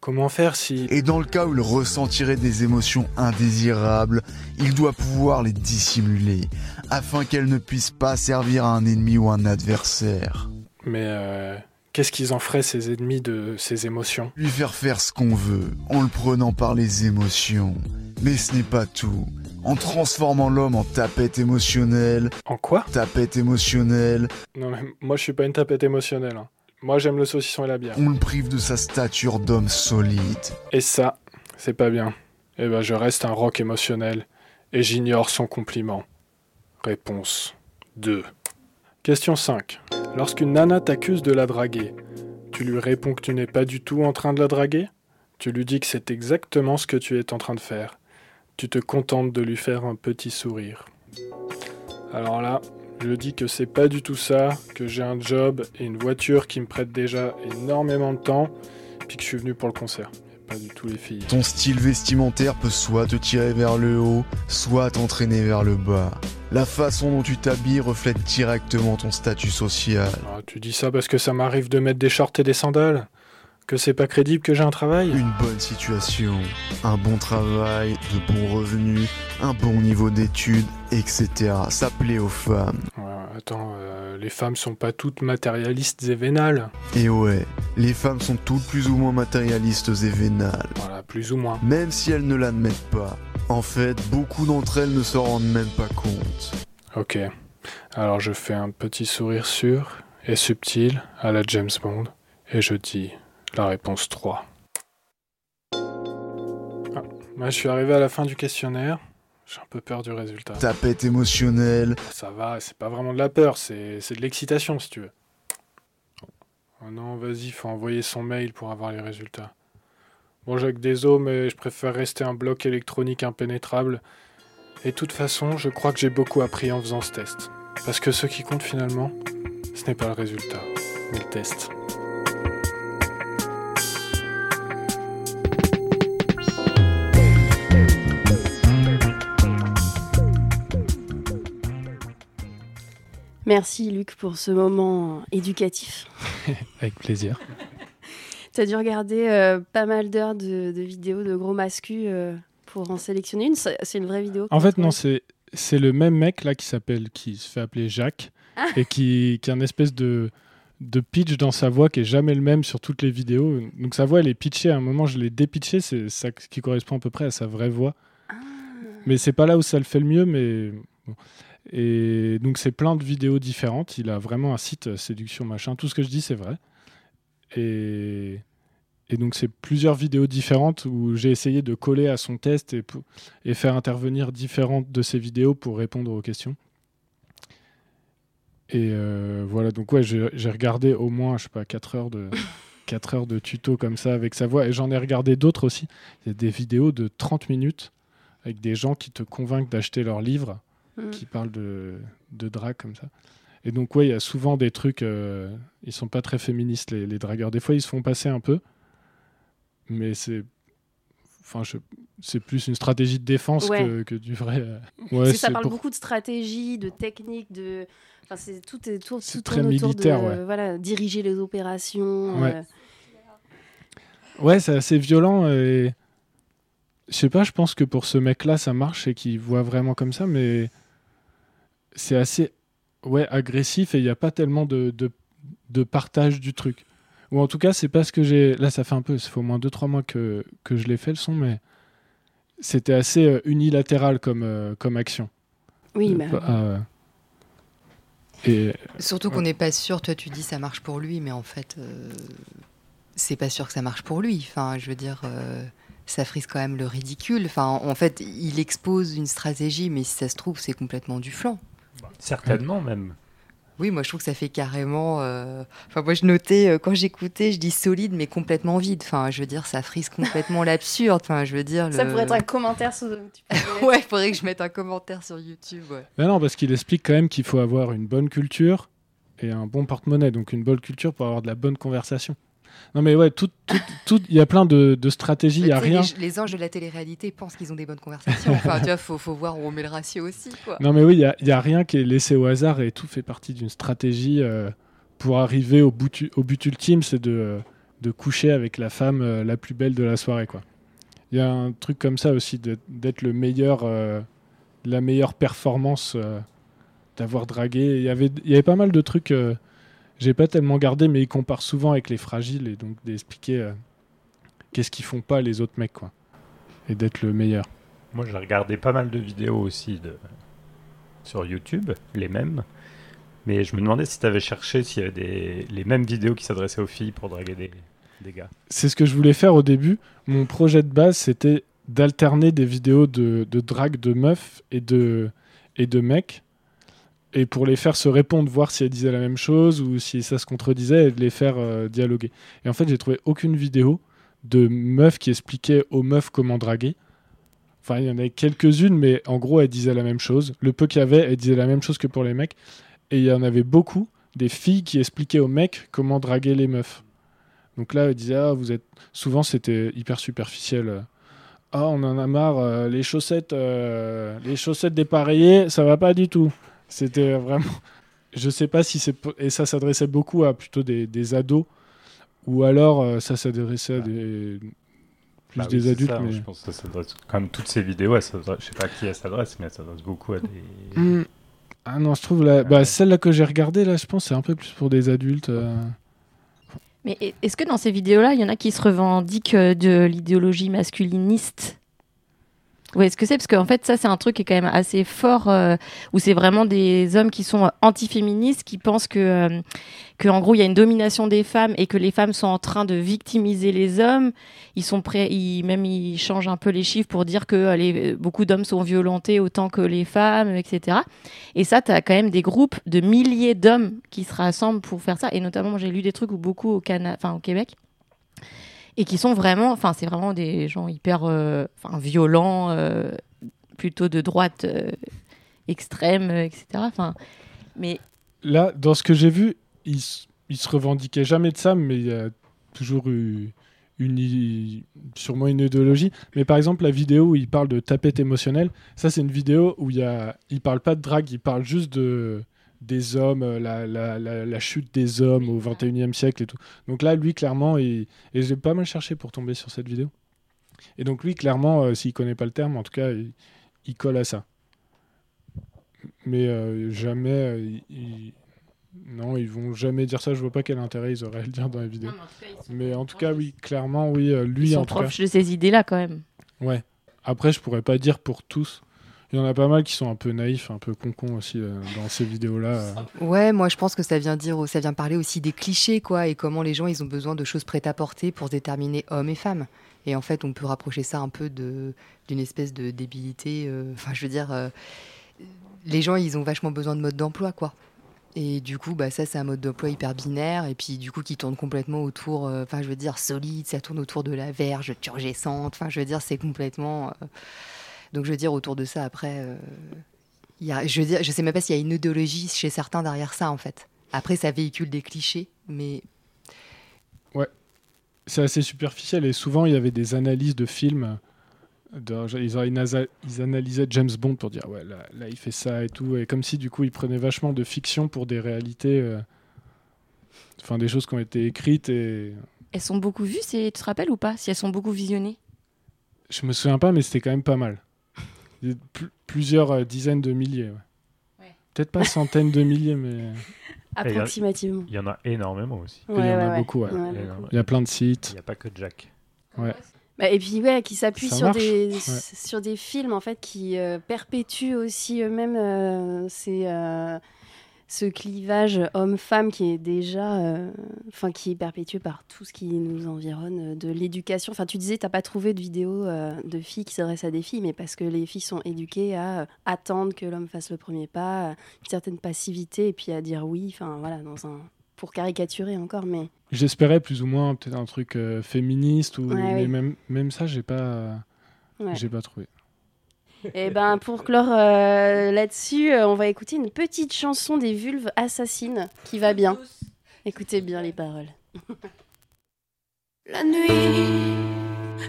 Comment faire si... Et dans le cas où il ressentirait des émotions indésirables, il doit pouvoir les dissimuler, afin qu'elles ne puissent pas servir à un ennemi ou un adversaire. Mais euh, qu'est-ce qu'ils en feraient ces ennemis de ces émotions? Lui faire faire ce qu'on veut, en le prenant par les émotions. Mais ce n'est pas tout. En transformant l'homme en tapette émotionnelle. En quoi? Tapette émotionnelle. Non mais moi je suis pas une tapette émotionnelle. Hein. Moi, j'aime le saucisson et la bière. On le prive de sa stature d'homme solide. Et ça, c'est pas bien. Eh ben, je reste un rock émotionnel et j'ignore son compliment. Réponse 2. Question 5. Lorsqu'une nana t'accuse de la draguer, tu lui réponds que tu n'es pas du tout en train de la draguer? Tu lui dis que c'est exactement ce que tu es en train de faire. Tu te contentes de lui faire un petit sourire. Alors là, je dis que c'est pas du tout ça, que j'ai un job et une voiture qui me prête déjà énormément de temps, puis que je suis venu pour le concert. Pas du tout les filles. Ton style vestimentaire peut soit te tirer vers le haut, soit t'entraîner vers le bas. La façon dont tu t'habilles reflète directement ton statut social. Ah, tu dis ça parce que ça m'arrive de mettre des shorts et des sandales que c'est pas crédible que j'ai un travail? Une bonne situation, un bon travail, de bons revenus, un bon niveau d'études, etc. Ça plaît aux femmes. attends, euh, les femmes sont pas toutes matérialistes et vénales. Et ouais, les femmes sont toutes plus ou moins matérialistes et vénales. Voilà, plus ou moins. Même si elles ne l'admettent pas. En fait, beaucoup d'entre elles ne s'en rendent même pas compte. Ok. Alors je fais un petit sourire sûr et subtil à la James Bond et je dis la réponse 3. Ah, moi, je suis arrivé à la fin du questionnaire. J'ai un peu peur du résultat. Tapette émotionnelle. Ça va, c'est pas vraiment de la peur, c'est de l'excitation si tu veux. Oh non, vas-y, faut envoyer son mail pour avoir les résultats. Bon, Jacques Deso, mais je préfère rester un bloc électronique impénétrable. Et de toute façon, je crois que j'ai beaucoup appris en faisant ce test. Parce que ce qui compte finalement, ce n'est pas le résultat, mais le test. Merci Luc pour ce moment éducatif. Avec plaisir. tu as dû regarder euh, pas mal d'heures de, vidéos de gros mascus euh, pour en sélectionner une. C'est une vraie vidéo En fait, non, c'est c'est le même mec là qui s'appelle, qui se fait appeler Jacques ah. et qui, qui a une espèce de, de pitch dans sa voix qui est jamais le même sur toutes les vidéos. Donc sa voix elle est pitchée. À un moment, je l'ai dépitché, c'est ça qui correspond à peu près à sa vraie voix. Ah. Mais c'est pas là où ça le fait le mieux, mais et donc, c'est plein de vidéos différentes. Il a vraiment un site euh, séduction machin. Tout ce que je dis, c'est vrai. Et, et donc, c'est plusieurs vidéos différentes où j'ai essayé de coller à son test et, et faire intervenir différentes de ces vidéos pour répondre aux questions. Et euh, voilà, donc ouais, j'ai regardé au moins, je sais pas, 4 heures de, 4 heures de tuto comme ça avec sa voix. Et j'en ai regardé d'autres aussi. Il y a des vidéos de 30 minutes avec des gens qui te convainquent d'acheter leur livre Mm. qui parlent de, de drag comme ça. Et donc, ouais, il y a souvent des trucs. Euh, ils sont pas très féministes, les, les, dragueurs. Des fois, ils se font passer un peu. Mais c'est. Enfin, c'est plus une stratégie de défense que, que, du vrai. Euh, ouais, ça parle beaucoup de stratégie, de technique, de. Enfin, c'est tout est tout, tout très militaire, de, voilà, diriger les opérations. Ouais, euh. ouais c'est assez violent et je sais pas. Je pense que pour ce mec-là, ça marche et qu'il voit vraiment comme ça, mais c'est assez ouais, agressif et il n'y a pas tellement de, de, partage du truc. Ou en tout cas, c'est pas ce que j'ai. Là, ça fait un peu, ça fait au moins 2-3 mois que, que je l'ai fait le son, mais c'était assez euh, unilatéral comme, euh, comme action. Oui, mais. Euh, et, Surtout qu'on n'est pas sûr, toi tu dis ça marche pour lui, mais en fait, c'est pas sûr que ça marche pour lui. Enfin, je veux dire, ça frise quand même le ridicule. Enfin, en fait, il expose une stratégie, mais si ça se trouve, c'est complètement du flanc. Certainement même. Oui, moi je trouve que ça fait carrément. Euh, enfin, moi je notais euh, quand j'écoutais, je dis solide mais complètement vide. Enfin, je veux dire, ça frise complètement l'absurde. Enfin, je veux dire. Ça pourrait être un commentaire sur. ouais, il faudrait que je mette un commentaire sur YouTube. Ouais. Mais non, parce qu'il explique quand même qu'il faut avoir une bonne culture et un bon porte-monnaie. Donc une bonne culture pour avoir de la bonne conversation. Non, mais ouais, tout, tout, il y a plein de, de stratégies, il n'y a rien. Les, anges de la télé-réalité pensent qu'ils ont des bonnes conversations. enfin, tu vois, faut, faut voir où on met le ratio aussi. Quoi. Non, mais oui, il n'y a, a, rien qui est laissé au hasard et tout fait partie d'une stratégie euh, pour arriver au but, au but ultime, c'est de, de coucher avec la femme euh, la plus belle de la soirée, quoi. Il y a un truc comme ça aussi, d'être le meilleur, euh, la meilleure performance, d'avoir dragué. Il y avait, il y avait pas mal de trucs j'ai pas tellement gardé, mais ils comparent souvent avec les fragiles et donc d'expliquer euh, qu'est-ce qu'ils font pas les autres mecs, quoi. Et d'être le meilleur. Moi, j'ai regardé pas mal de vidéos aussi de... sur YouTube, les mêmes. Mais je me demandais si tu avais cherché s'il y avait des... les mêmes vidéos qui s'adressaient aux filles pour draguer des, des gars. C'est ce que je voulais faire au début. Mon projet de base, c'était d'alterner des vidéos de, de drague de meufs et de, et de mecs. Et pour les faire se répondre, voir si elles disaient la même chose ou si ça se contredisait et de les faire euh, dialoguer. Et en fait, j'ai trouvé aucune vidéo de meufs qui expliquaient aux meufs comment draguer. Enfin, il y en avait quelques-unes, mais en gros, elles disaient la même chose. Le peu qu'il y avait, elles disaient la même chose que pour les mecs. Et il y en avait beaucoup des filles qui expliquaient aux mecs comment draguer les meufs. Donc là, elles disaient, ah, vous êtes. Souvent, c'était hyper superficiel. Ah, on en a marre, euh, les chaussettes, euh, les chaussettes dépareillées, ça va pas du tout. C'était vraiment. Je sais pas si c'est. Et ça s'adressait beaucoup à plutôt des, des ados. Ou alors, euh, ça s'adressait à des. Plus Bah des adultes. ça, mais... Je pense que ça s'adresse. Comme toutes ces vidéos, elles je sais pas à qui elles s'adressent, mais elles s'adressent beaucoup à des. Hmm. Ah non, je trouve la... bah, celle-là que j'ai regardée, là, je pense, c'est un peu plus pour des adultes. euh. Mais est-ce que dans ces vidéos-là, il y en a qui se revendiquent euh, de l'idéologie masculiniste? Oui, est-ce que c'est? Parce qu'en fait, ça, c'est un truc qui est quand même assez fort, euh, où c'est vraiment des hommes qui sont euh, antiféministes, qui pensent que, euh, que, en gros, il y a une domination des femmes et que les femmes sont en train de victimiser les hommes. Ils sont prêts, ils, même ils changent un peu les chiffres pour dire que euh, beaucoup d'hommes sont violentés autant que les femmes, etc. Et ça, tu as quand même des groupes de milliers d'hommes qui se rassemblent pour faire ça. Et notamment, j'ai lu des trucs où beaucoup au, Cana au Québec et qui sont vraiment, enfin, c'est vraiment des gens hyper euh, enfin, violents, euh, plutôt de droite euh, extrême, etc. Enfin, mais Là, dans ce que j'ai vu, ils, ils se revendiquaient jamais de ça, mais il y a toujours eu une, sûrement une idéologie. Mais par exemple, la vidéo où il parle de tapette émotionnelle, ça, c'est une vidéo où il y a, il parle pas de drague, il parle juste de des hommes, euh, la, la, la, la chute des hommes au 21e siècle et tout. Donc là, lui, clairement, il- et j'ai pas mal cherché pour tomber sur cette vidéo. Et donc lui, clairement, euh, s'il connaît pas le terme, en tout cas, il, il colle à ça. Mais euh, jamais, euh, il- il- non, ils vont jamais dire ça. Je vois pas quel intérêt ils auraient à le dire dans la vidéo. mais en tout cas, oui, clairement, oui, euh, lui ils sont en tout cas. proches de ces idées-là quand même. Ouais. Après, je pourrais pas dire pour tous. Il y en a pas mal qui sont un peu naïfs, un peu concons aussi euh, dans ces vidéos-là. Ouais, moi je pense que ça vient dire, ça vient parler aussi des clichés, quoi, et comment les gens ils ont besoin de choses prêtes à porter pour se déterminer hommes et femmes. Et en fait, on peut rapprocher ça un peu d'une espèce de débilité. euh, Enfin, je veux dire, euh, les gens ils ont vachement besoin de mode d'emploi, quoi. Et du coup, bah ça c'est un mode d'emploi hyper binaire, et puis du coup qui tourne complètement autour, enfin je veux dire solide, ça tourne autour de la verge turgescente. Enfin, je veux dire, c'est complètement. Donc je veux dire autour de ça après. euh, il y a, je veux dire, je sais même pas s'il y a une idéologie chez certains derrière ça en fait. Après, ça véhicule des clichés, mais Ouais. C'est assez superficiel et souvent il y avait des analyses de films. de- ils, analysaient James Bond pour dire ouais là, là, il fait ça et tout et comme si du coup ils prenaient vachement de fiction pour des réalités, euh, enfin des choses qui ont été écrites et Elles sont beaucoup vues, tu te rappelles ou pas Si elles sont beaucoup visionnées? Je me souviens pas mais c'était quand même pas mal. Plusieurs euh, dizaines de milliers. ouais. Peut-être pas centaines de milliers mais Approximativement. Il y en a énormément aussi. il y en a beaucoup. Il y a- plein de sites. Il n'y a pas que Jack. Ouais. Bah, et puis ouais, qui s'appuie sur marche, des ouais. sur des films en fait qui euh, perpétuent aussi eux-mêmes euh, ces, euh, ce clivage homme-femme qui est déjà euh, enfin qui est perpétué par tout ce qui nous environne euh, de l'éducation. Enfin tu disais t'as pas trouvé de vidéo euh, de filles qui s'adressent à des filles mais parce que les filles sont éduquées à euh, attendre que l'homme fasse le premier pas, une certaine passivité et puis à dire oui, enfin voilà dans un pour caricaturer encore mais J'espérais plus ou moins peut-être un truc féministe ou Ouais, mais oui. même même ça j'ai pas Ouais. j'ai pas trouvé. Et ben pour clore euh, là-dessus, euh, on va écouter une petite chanson des vulves assassines qui va bien. Écoutez bien les paroles. La nuit,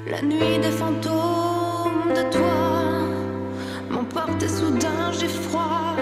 la nuit des fantômes de toi m'emporte soudain j'ai froid.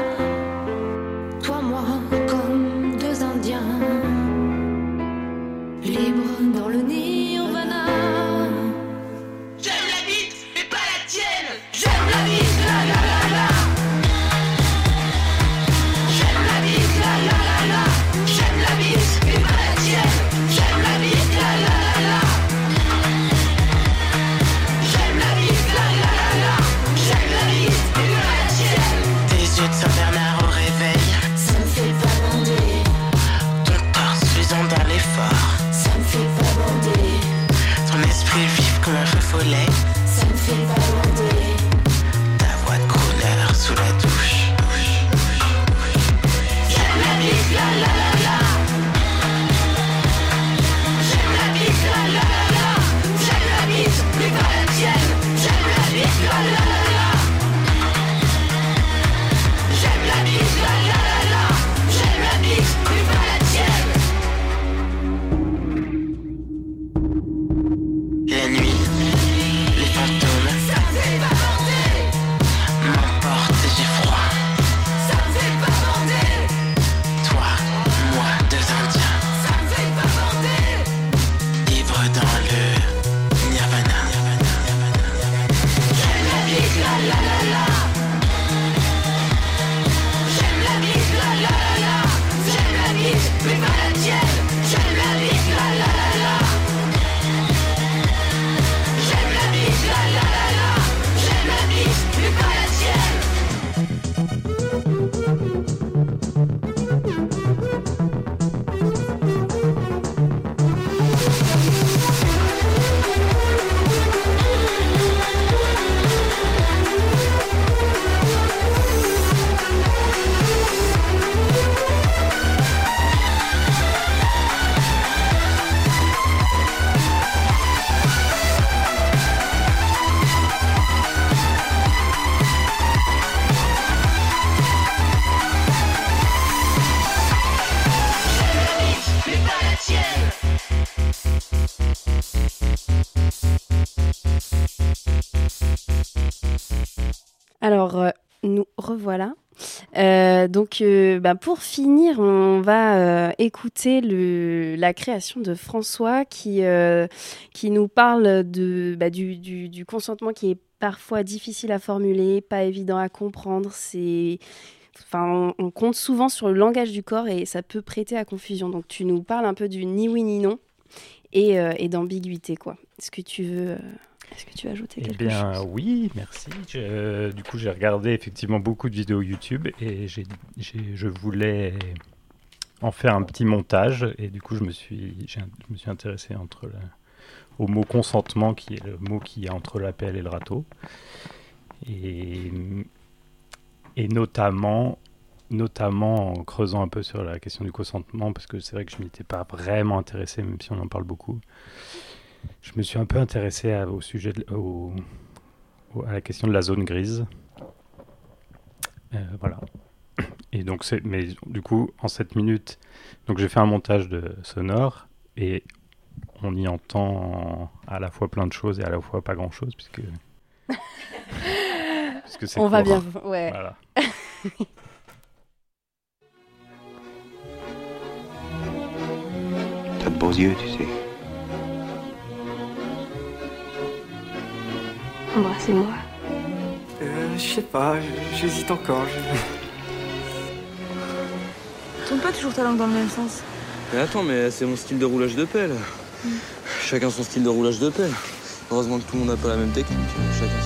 Donc, euh, bah, pour finir, on va euh, écouter la création de François qui, euh, qui nous parle bah, du, consentement qui est parfois difficile à formuler, pas évident à comprendre. On, compte souvent sur le langage du corps et ça peut prêter à confusion. Donc, tu nous parles un peu du ni oui ni non et, et d'ambiguïté. Est-ce que tu veux, est-ce que tu veux ajouter Eh quelque bien, chose? oui, merci. Je- du coup, j'ai regardé effectivement beaucoup de vidéos YouTube et je voulais en faire un petit montage. Et du coup, je me suis, je me suis intéressé entre au mot consentement, qui est le mot qui est entre l'appel et le râteau. Et, et notamment, notamment en creusant un peu sur la question du consentement, parce que c'est vrai que je m'y étais pas vraiment intéressé, même si on en parle beaucoup. Je me suis un peu intéressé à- au sujet de- au- au- à la question de la zone grise. Euh, voilà. Et donc c'est mais du coup en 7 minutes donc j'ai fait un montage de sonore et on y entend à la fois plein de choses et à la fois pas grand chose puisque puisque c'est On va bien, ouais. Voilà. T'as de beaux yeux, tu sais. Embrassez-moi. Euh, je sais pas, j'hésite encore. Tourne pas toujours ta langue dans le même sens. Mais attends, mais c'est mon style de roulage de pelle. Chacun son style de roulage de pelle. Heureusement que tout le monde n'a pas la même technique. Chacun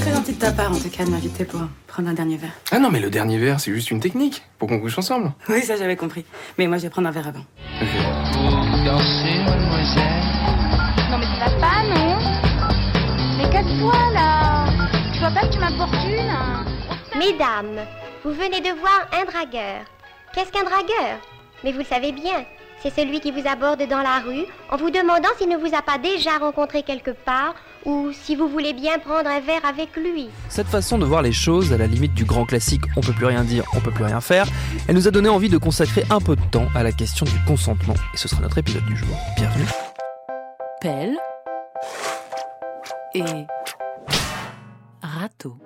Très gentil de ta part, en tout cas, de m'inviter pour prendre un dernier verre. Ah non, mais le dernier verre, c'est juste une technique pour qu'on couche ensemble. Oui, ça j'avais compris. Mais moi, je vais prendre un verre avant. Non mais tu vas pas, non? Mais casse-toi là Tu vois pas que tu m'importunes Mesdames, vous venez de voir un dragueur. Qu'est-ce qu'un dragueur? Mais vous le savez bien, c'est celui qui vous aborde dans la rue en vous demandant s'il ne vous a pas déjà rencontré quelque part ou si vous voulez bien prendre un verre avec lui. Cette façon de voir les choses, à la limite du grand classique on peut plus rien dire, on peut plus rien faire, elle nous a donné envie de consacrer un peu de temps à la question du consentement. Et ce sera notre épisode du jour. Bienvenue. Pelle et râteau.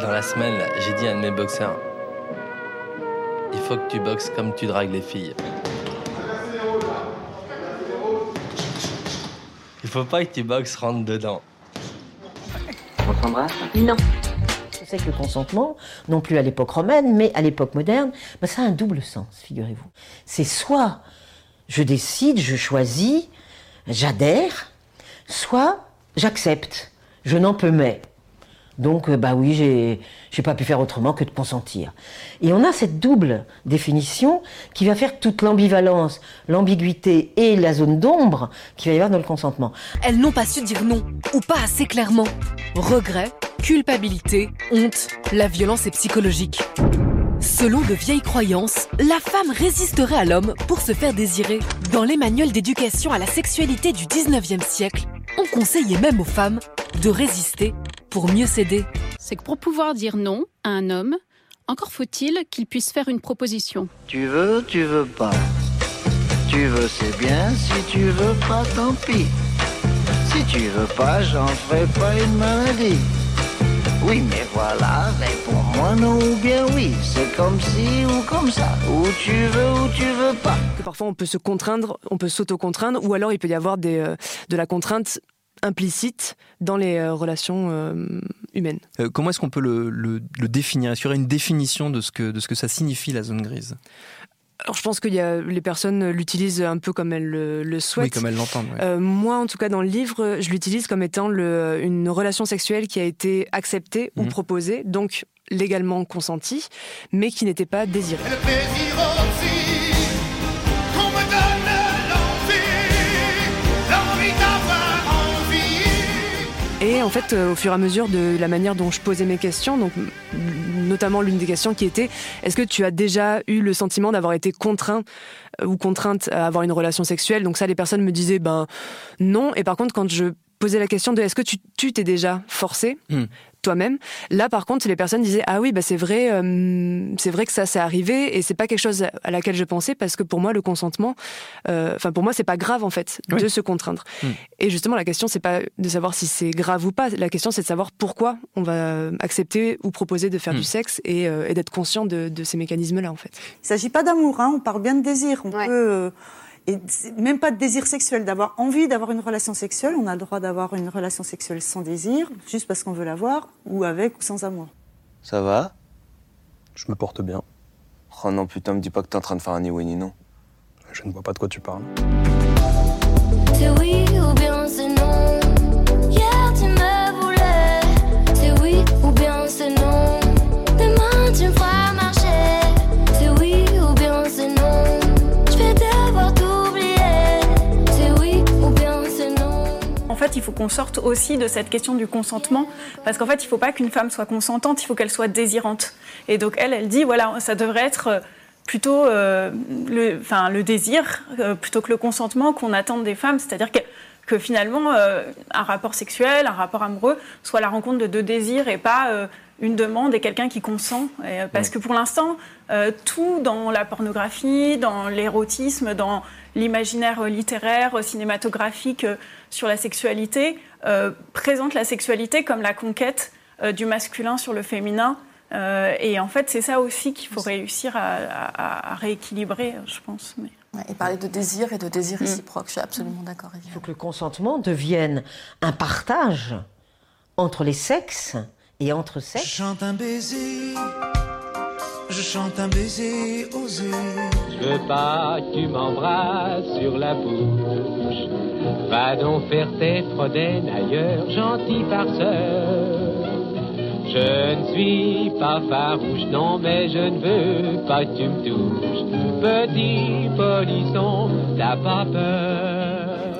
Dans la semaine, j'ai dit à un de mes boxeurs il faut que tu boxes comme tu dragues les filles. Il faut pas que tu boxes rentre dedans. On s'embrasse Non. C'est que le consentement, non plus à l'époque romaine, mais à l'époque moderne, ben, ça a un double sens, figurez-vous. C'est soit je décide, je choisis, j'adhère, soit j'accepte, je n'en peux mais. Donc, euh, bah oui, j'ai, j'ai pas pu faire autrement que de consentir. Et on a cette double définition qui va faire toute l'ambivalence, l'ambiguïté et la zone d'ombre qu'il va y avoir dans le consentement. Elles n'ont pas su dire non, ou pas assez clairement. Regret, culpabilité, honte, la violence est psychologique. Selon de vieilles croyances, la femme résisterait à l'homme pour se faire désirer. Dans les manuels d'éducation à la sexualité du 19e siècle, on conseillait même aux femmes de résister pour mieux céder. C'est que pour pouvoir dire non à un homme, encore faut-il qu'il puisse faire une proposition. Tu veux, tu veux pas. Tu veux, c'est bien. Si tu veux pas, tant pis. Si tu veux pas, j'en ferai pas une maladie. Oui, mais voilà, réponds-moi non ou bien oui. C'est comme si ou comme ça. Ou tu veux ou tu veux pas. Que parfois on peut se contraindre, on peut s'auto-contraindre, ou alors il peut y avoir des, euh, de la contrainte implicite dans les euh, relations euh, humaines. Euh, comment est-ce qu'on peut le, le- le définir? Est-ce qu'il y aurait une définition de ce, que, de ce que ça signifie la zone grise? Alors je pense que les personnes l'utilisent un peu comme elles le, le souhaitent. Oui, comme elles l'entendent. ouais. Euh, moi, en tout cas, dans le livre, je l'utilise comme étant le, une relation sexuelle qui a été acceptée ou Mhm. proposée, donc légalement consentie, mais qui n'était pas désirée. Le Et en fait, au fur et à mesure de la manière dont je posais mes questions, donc notamment l'une des questions qui était est-ce que tu as déjà eu le sentiment d'avoir été contraint ou contrainte à avoir une relation sexuelle? Donc ça, les personnes me disaient ben non. Et par contre, quand je posais la question de est-ce que tu t'es déjà forcé hmm toi-même. Là, par contre, les personnes disaient ah oui, bah c'est vrai, euh, c'est vrai que ça s'est arrivé et c'est pas quelque chose à laquelle je pensais parce que pour moi le consentement, euh, enfin pour moi c'est pas grave en fait de se contraindre. Hmm. Et justement la question c'est pas de savoir si c'est grave ou pas, la question c'est de savoir pourquoi on va accepter ou proposer de faire du hmm. sexe euh, et, d'être conscient de, ces mécanismes-là en fait. Il s'agit pas d'amour, hein, on parle bien de désir. On peut et même pas de désir sexuel, d'avoir envie d'avoir une relation sexuelle. On a le droit d'avoir une relation sexuelle sans désir, juste parce qu'on veut l'avoir, ou avec ou sans amour. Ça va? Je me porte bien. Oh non, putain, me dis pas que t'es en train de faire un ni oui ni non. Je ne vois pas de quoi tu parles. Fait, il faut qu'on sorte aussi de cette question du consentement, parce qu'en fait, il ne faut pas qu'une femme soit consentante, il faut qu'elle soit désirante. Et donc, elle, elle dit, voilà, ça devrait être euh, plutôt euh, le, enfin, le désir euh, plutôt que le consentement qu'on attend des femmes, c'est-à-dire que, que finalement, un rapport sexuel, un rapport amoureux, soit la rencontre de deux désirs et pas une demande et quelqu'un qui consent. parce que pour l'instant, tout dans la pornographie, dans l'érotisme, dans l'imaginaire littéraire, cinématographique sur la sexualité euh, présente la sexualité comme la conquête euh, du masculin sur le féminin. Euh, et en fait, c'est ça aussi qu'il faut réussir à, rééquilibrer, je pense. Mais... et parler de désir et de désir mm. réciproque, je suis absolument d'accord. Il faut que le consentement devienne un partage entre les sexes et entre sexes. Chante un baiser, je chante un baiser osé. Je veux pas que tu m'embrasses sur la bouche. Va donc faire tes prodaines ailleurs, gentil farceur. Je ne suis pas farouche, non, mais je ne veux pas que tu me touches. Petit polisson, t'as pas peur.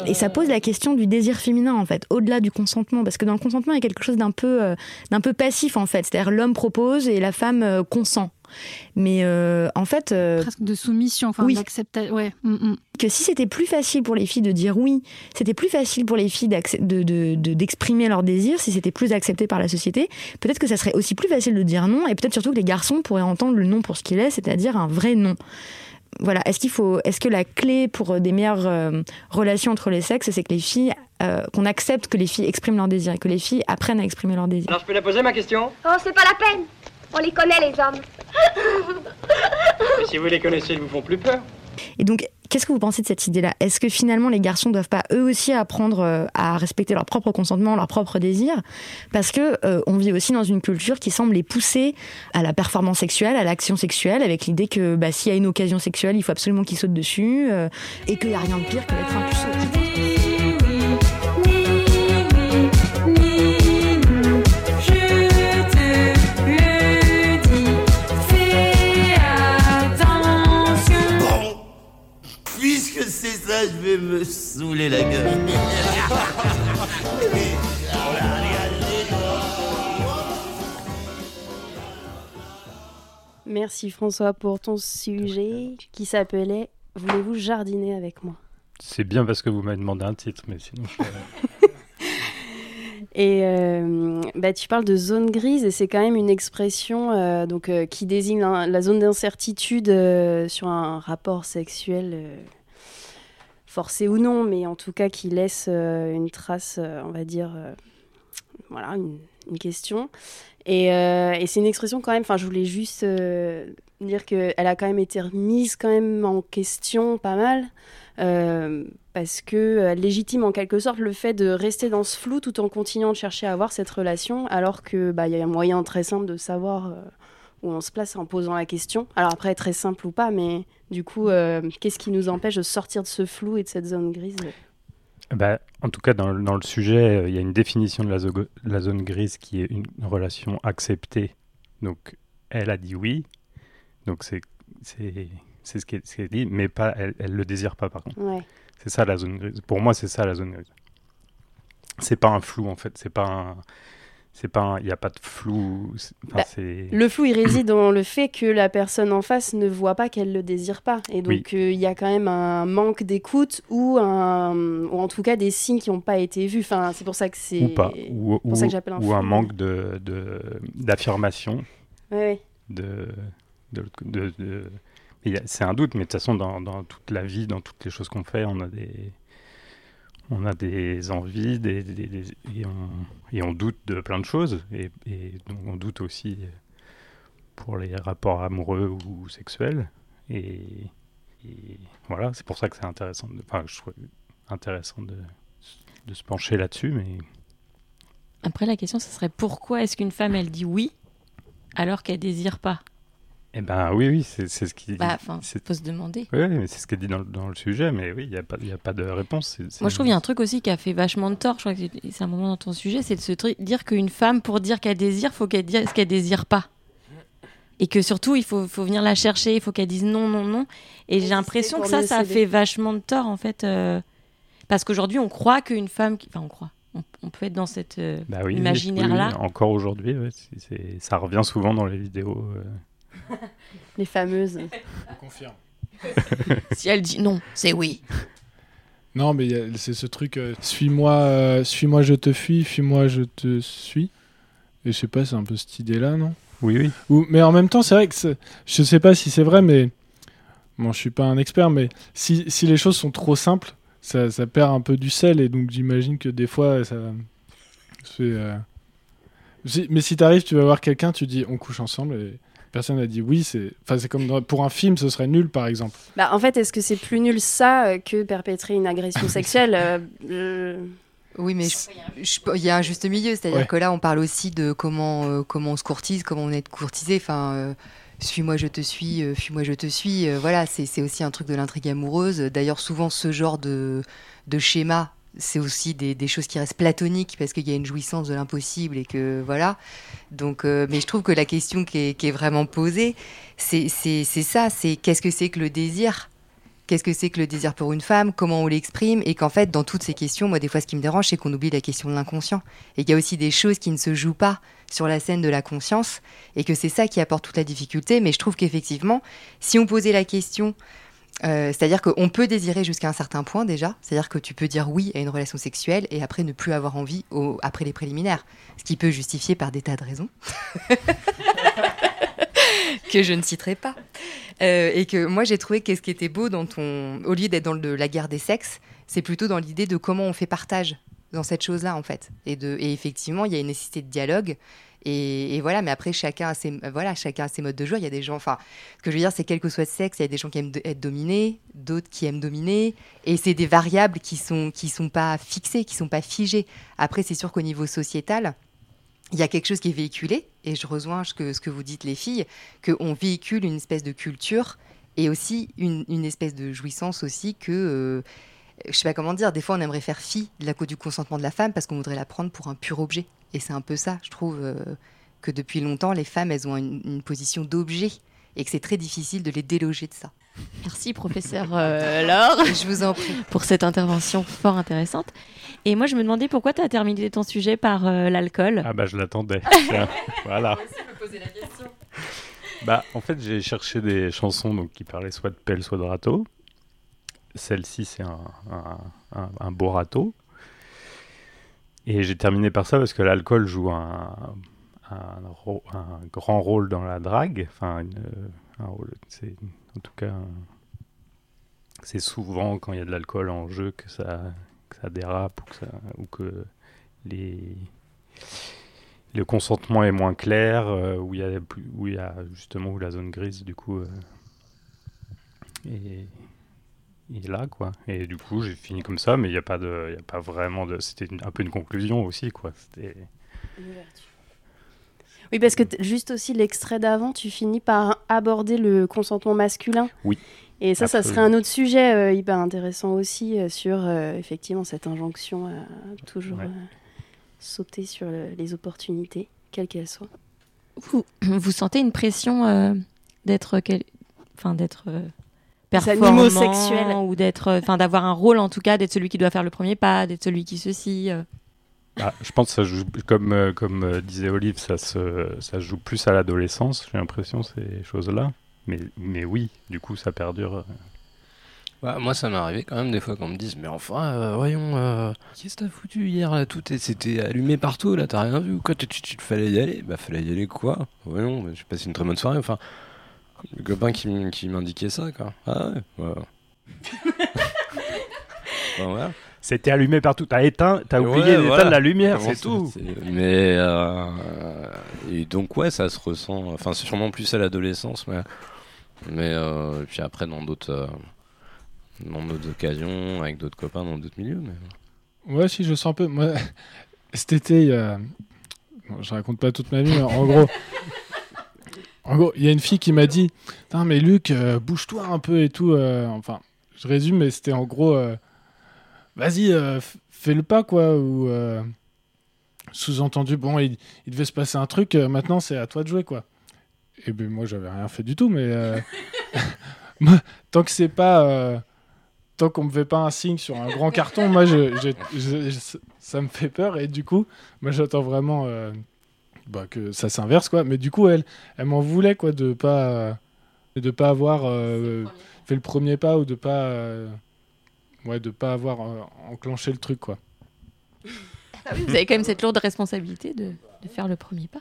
Et ça pose la question du désir féminin, en fait, au-delà du consentement. Parce que dans le consentement, il y a quelque chose d'un peu, euh, d'un peu passif, en fait. C'est-à-dire l'homme propose et la femme euh, consent. Mais euh, en fait. Euh, Presque de soumission, enfin oui. d'acceptation. Ouais. Mm, mm. Que si c'était plus facile pour les filles de dire oui, c'était plus facile pour les filles d'exprimer de, de, leurs désirs, si c'était plus accepté par la société, peut-être que ça serait aussi plus facile de dire non, et peut-être surtout que les garçons pourraient entendre le non pour ce qu'il est, c'est-à-dire un vrai non voilà, est-ce qu'il faut, est-ce que la clé pour des meilleures euh, relations entre les sexes, c'est que les filles, qu'on accepte que les filles expriment leurs désirs et que les filles apprennent à exprimer leurs désirs? Alors je peux la poser ma question? Oh, c'est pas la peine. On les connaît, les hommes. Si vous les connaissez, ils vous font plus peur. Et donc, qu'est-ce que vous pensez de cette idée-là? Est-ce que finalement les garçons ne doivent pas eux aussi apprendre euh, à respecter leur propre consentement, leur propre désir? Parce que euh, on vit aussi dans une culture qui semble les pousser à la performance sexuelle, à l'action sexuelle, avec l'idée que bah, s'il y a une occasion sexuelle, il faut absolument qu'ils sautent dessus euh, et qu'il n'y a rien de pire que d'être un. Je vais me saouler la gueule. Merci François pour ton sujet qui s'appelait Voulez-vous jardiner avec moi? C'est bien parce que vous m'avez demandé un titre, mais sinon je... Et euh, bah, tu parles de zone grise et c'est quand même une expression euh, donc, euh, qui désigne la zone d'incertitude sur un rapport sexuel forcé ou non, mais en tout cas qui laisse euh, une trace, euh, on va dire, euh, voilà, une, question. Et, c'est une expression quand même, enfin je voulais juste dire qu'elle a quand même été remise quand même en question pas mal, parce que légitime en quelque sorte le fait de rester dans ce flou tout en continuant de chercher à avoir cette relation, alors qu'il bah, y a un moyen très simple de savoir où on se place en posant la question. Alors après, très simple ou pas, mais du coup, euh, qu'est-ce qui nous empêche de sortir de ce flou et de cette zone grise? Bah, En tout cas, dans, le sujet, euh, il y a une définition de la, la, zone grise qui est une relation acceptée. Donc, elle a dit oui. Donc, c'est ce qui est, dit, mais pas, elle ne le désire pas, par contre. C'est ça la zone grise. Pour moi, c'est ça la zone grise. c'est pas un flou en fait. C'est pas un c'est pas il n'y a pas de flou enfin, Bah, Le flou, il réside dans le fait que la personne en face ne voit pas qu'elle le désire pas. Et donc, euh, il y a quand même un manque d'écoute ou, un, ou en tout cas des signes qui n'ont pas été vus. Enfin, c'est pour ça que c'est ou pas ou, pour ou- ça que j'appelle un ou un flou. manque de d'affirmation ouais. de c'est un doute mais de toute façon dans, dans toute la vie dans toutes les choses qu'on fait on a des on a des envies des, et, on, doute de plein de choses et, on doute aussi pour les rapports amoureux ou sexuels et, voilà c'est pour ça que c'est intéressant de se pencher là-dessus mais Après, la question, ce serait pourquoi est-ce qu'une femme, elle dit oui alors qu'elle désire pas? Eh ben oui, oui, c'est c'est ce qui. Bah, enfin, faut se demander. Oui, mais c'est ce qui est dit dans, le- dans le sujet, mais oui, il n'y a, pas- il y a pas de réponse. Moi, je trouve qu'il y a un truc aussi qui a fait vachement de tort. Je crois que c'est- un moment dans ton sujet, c'est de se dire qu'une femme, pour dire qu'elle désire, faut qu'elle dise ce qu'elle désire pas. Et que surtout, il faut, faut venir la chercher, il faut qu'elle dise non, non, non. Et j'ai l'impression que ça, ça a fait vachement de tort, en fait. euh, parce qu'aujourd'hui, on croit qu'une femme. qui- Enfin, on croit. On, peut être dans cet euh, Bah oui, imaginaire-là. oui, oui, encore aujourd'hui, ouais, ça revient souvent dans les vidéos. euh. Les fameuses. confirme. si elle dit non, c'est oui. Non, mais c'est ce truc euh, suis-moi, euh, suis-moi, je te fuis, fuis-moi, je te suis. Et je sais pas, c'est un peu cette idée-là, non? Oui, oui. Ou, mais en même temps, c'est vrai que je sais pas si c'est vrai, mais bon, je suis pas un expert, mais si, si les choses sont trop simples, ça, ça perd un peu du sel, et donc j'imagine que des fois, ça euh, si- mais si t'arrives, tu vas voir quelqu'un, tu dis on couche ensemble, et personne n'a dit oui, c'est, enfin, c'est comme dans- pour un film, ce serait nul, par exemple. Bah, en fait, est-ce que c'est plus nul ça euh, que perpétrer une agression sexuelle Euh, euh, Oui, mais je- je- il y a un juste milieu, c'est-à-dire Ouais. que là, on parle aussi de comment, euh, comment on se courtise, comment on est courtisé. Enfin, euh, suis-moi, je te suis, euh, fuis-moi, je te suis. euh, voilà, c'est c'est aussi un truc de l'intrigue amoureuse. D'ailleurs, souvent, ce genre de, de schéma, c'est aussi des, choses qui restent platoniques parce qu'il y a une jouissance de l'impossible et que voilà. Donc, euh, mais je trouve que la question qui est, qui est vraiment posée, c'est ça, c'est qu'est-ce que c'est que le désir? Qu'est-ce que c'est que le désir pour une femme? Comment on l'exprime? Et qu'en fait, dans toutes ces questions, moi, des fois, ce qui me dérange, c'est qu'on oublie la question de l'inconscient. Et qu'il y a aussi des choses qui ne se jouent pas sur la scène de la conscience. Et que c'est ça qui apporte toute la difficulté. Mais je trouve qu'effectivement, si on posait la question. Euh, c'est-à-dire qu'on peut désirer jusqu'à un certain point déjà, c'est-à-dire que tu peux dire oui à une relation sexuelle et après ne plus avoir envie au- après les préliminaires, ce qui peut justifier par des tas de raisons. que je ne citerai pas. Euh, et que moi, j'ai trouvé que ce qui était beau dans ton. Au lieu d'être dans la guerre des sexes, c'est plutôt dans l'idée de comment on fait partage dans cette chose-là, en fait. Et effectivement, il y a une nécessité de dialogue. Et, voilà, mais après, chacun a, ses, voilà, chacun a ses modes de jeu. Il y a des gens. Enfin, ce que je veux dire, c'est quel que soit le sexe, il y a des gens qui aiment être dominés, d'autres qui aiment dominer. Et c'est des variables qui sont, qui sont pas fixées, qui sont pas figées. Après, c'est sûr qu'au niveau sociétal, il y a quelque chose qui est véhiculé, et je rejoins ce que, vous dites les filles, qu'on véhicule une espèce de culture et aussi une, une espèce de jouissance aussi que, euh, je sais pas comment dire, des fois on aimerait faire fi de la, du consentement de la femme parce qu'on voudrait la prendre pour un pur objet. Et c'est un peu ça, je trouve, euh, que depuis longtemps, les femmes, elles ont une, une position d'objet et que c'est très difficile de les déloger de ça. Merci, professeur euh, Laure. Je vous en prie. Pour cette intervention fort intéressante. Et moi, je me demandais pourquoi tu as terminé ton sujet par euh, l'alcool. Ah bah je l'attendais. Voilà. Bah en fait j'ai cherché des chansons donc qui parlaient soit de pelle soit de râteau. Celle-ci c'est un, un, beau râteau. Et j'ai terminé par ça parce que l'alcool joue un, grand rôle dans la drague. Enfin, un rôle, c'est en tout cas c'est souvent quand il y a de l'alcool en jeu que ça, dérape ou que, le consentement est moins clair, euh, où, il y a justement où la zone grise du coup euh, est, est là quoi. Et du coup j'ai fini comme ça, mais il n'y a pas de, il y a pas vraiment de, c'était un peu une conclusion aussi quoi. C'était Oui, parce que juste aussi l'extrait d'avant, tu finis par aborder le consentement masculin. Oui. Et ça, ça serait Absolument. un autre sujet euh, hyper intéressant aussi euh, sur euh, effectivement cette injonction à toujours Ouais. euh, sauter sur le- les opportunités, quelles qu'elles soient. Vous, vous sentez une pression euh, d'être quel... enfin d'être euh, performant ou d'être euh, enfin d'avoir un rôle en tout cas d'être celui qui doit faire le premier pas d'être celui qui ceci euh. Ah, je pense que ça joue, comme, euh, comme euh, disait Olive, ça se, ça joue plus à l'adolescence, j'ai l'impression, ces choses-là. Mais, mais oui, du coup, ça perdure. Bah, moi, ça m'est arrivé quand même des fois qu'on me dise Mais enfin, euh, voyons, euh, qu'est-ce que t'as foutu hier là Tout c'était allumé partout, là, t'as rien vu ou quoi Tu, tu, tu- fallait y aller Bah, fallait y aller quoi? Voyons, j'ai passé une très bonne soirée. Enfin, le copain qui, m'indiquait ça, quoi. Ah ouais, ouais. C'était allumé partout. T'as éteint, t'as oublié Ouais, d'éteindre voilà. la lumière, c'est tout. Mais euh, et donc ouais, ça se ressent. Enfin, c'est sûrement plus à l'adolescence, mais mais euh, puis après dans d'autres euh, dans d'autres occasions, avec d'autres copains, dans d'autres milieux. Mais Ouais, si, je sens un peu. Moi, cet été, a. Bon, je raconte pas toute ma vie, mais en gros. En gros, il y a une fille qui m'a dit Putain, mais Luc, euh, bouge-toi un peu et tout. euh, Enfin, je résume, mais c'était en gros euh, Vas-y, fais le pas, quoi. Ou. Sous-entendu, bon, il, devait se passer un truc, maintenant c'est à toi de jouer, quoi. Et ben moi, j'avais rien fait du tout, mais. tant que c'est pas. tant qu'on me fait pas un signe sur un grand carton, moi, je, ça me fait peur. Et du coup, moi, j'attends vraiment bah, que ça s'inverse, quoi. Mais du coup, elle, elle m'en voulait, quoi, de pas, euh, de pas avoir euh, fait le premier pas ou de pas, euh, ouais, de pas avoir euh, enclenché le truc, quoi. Ah oui, vous avez quand même cette lourde responsabilité de, de faire le premier pas.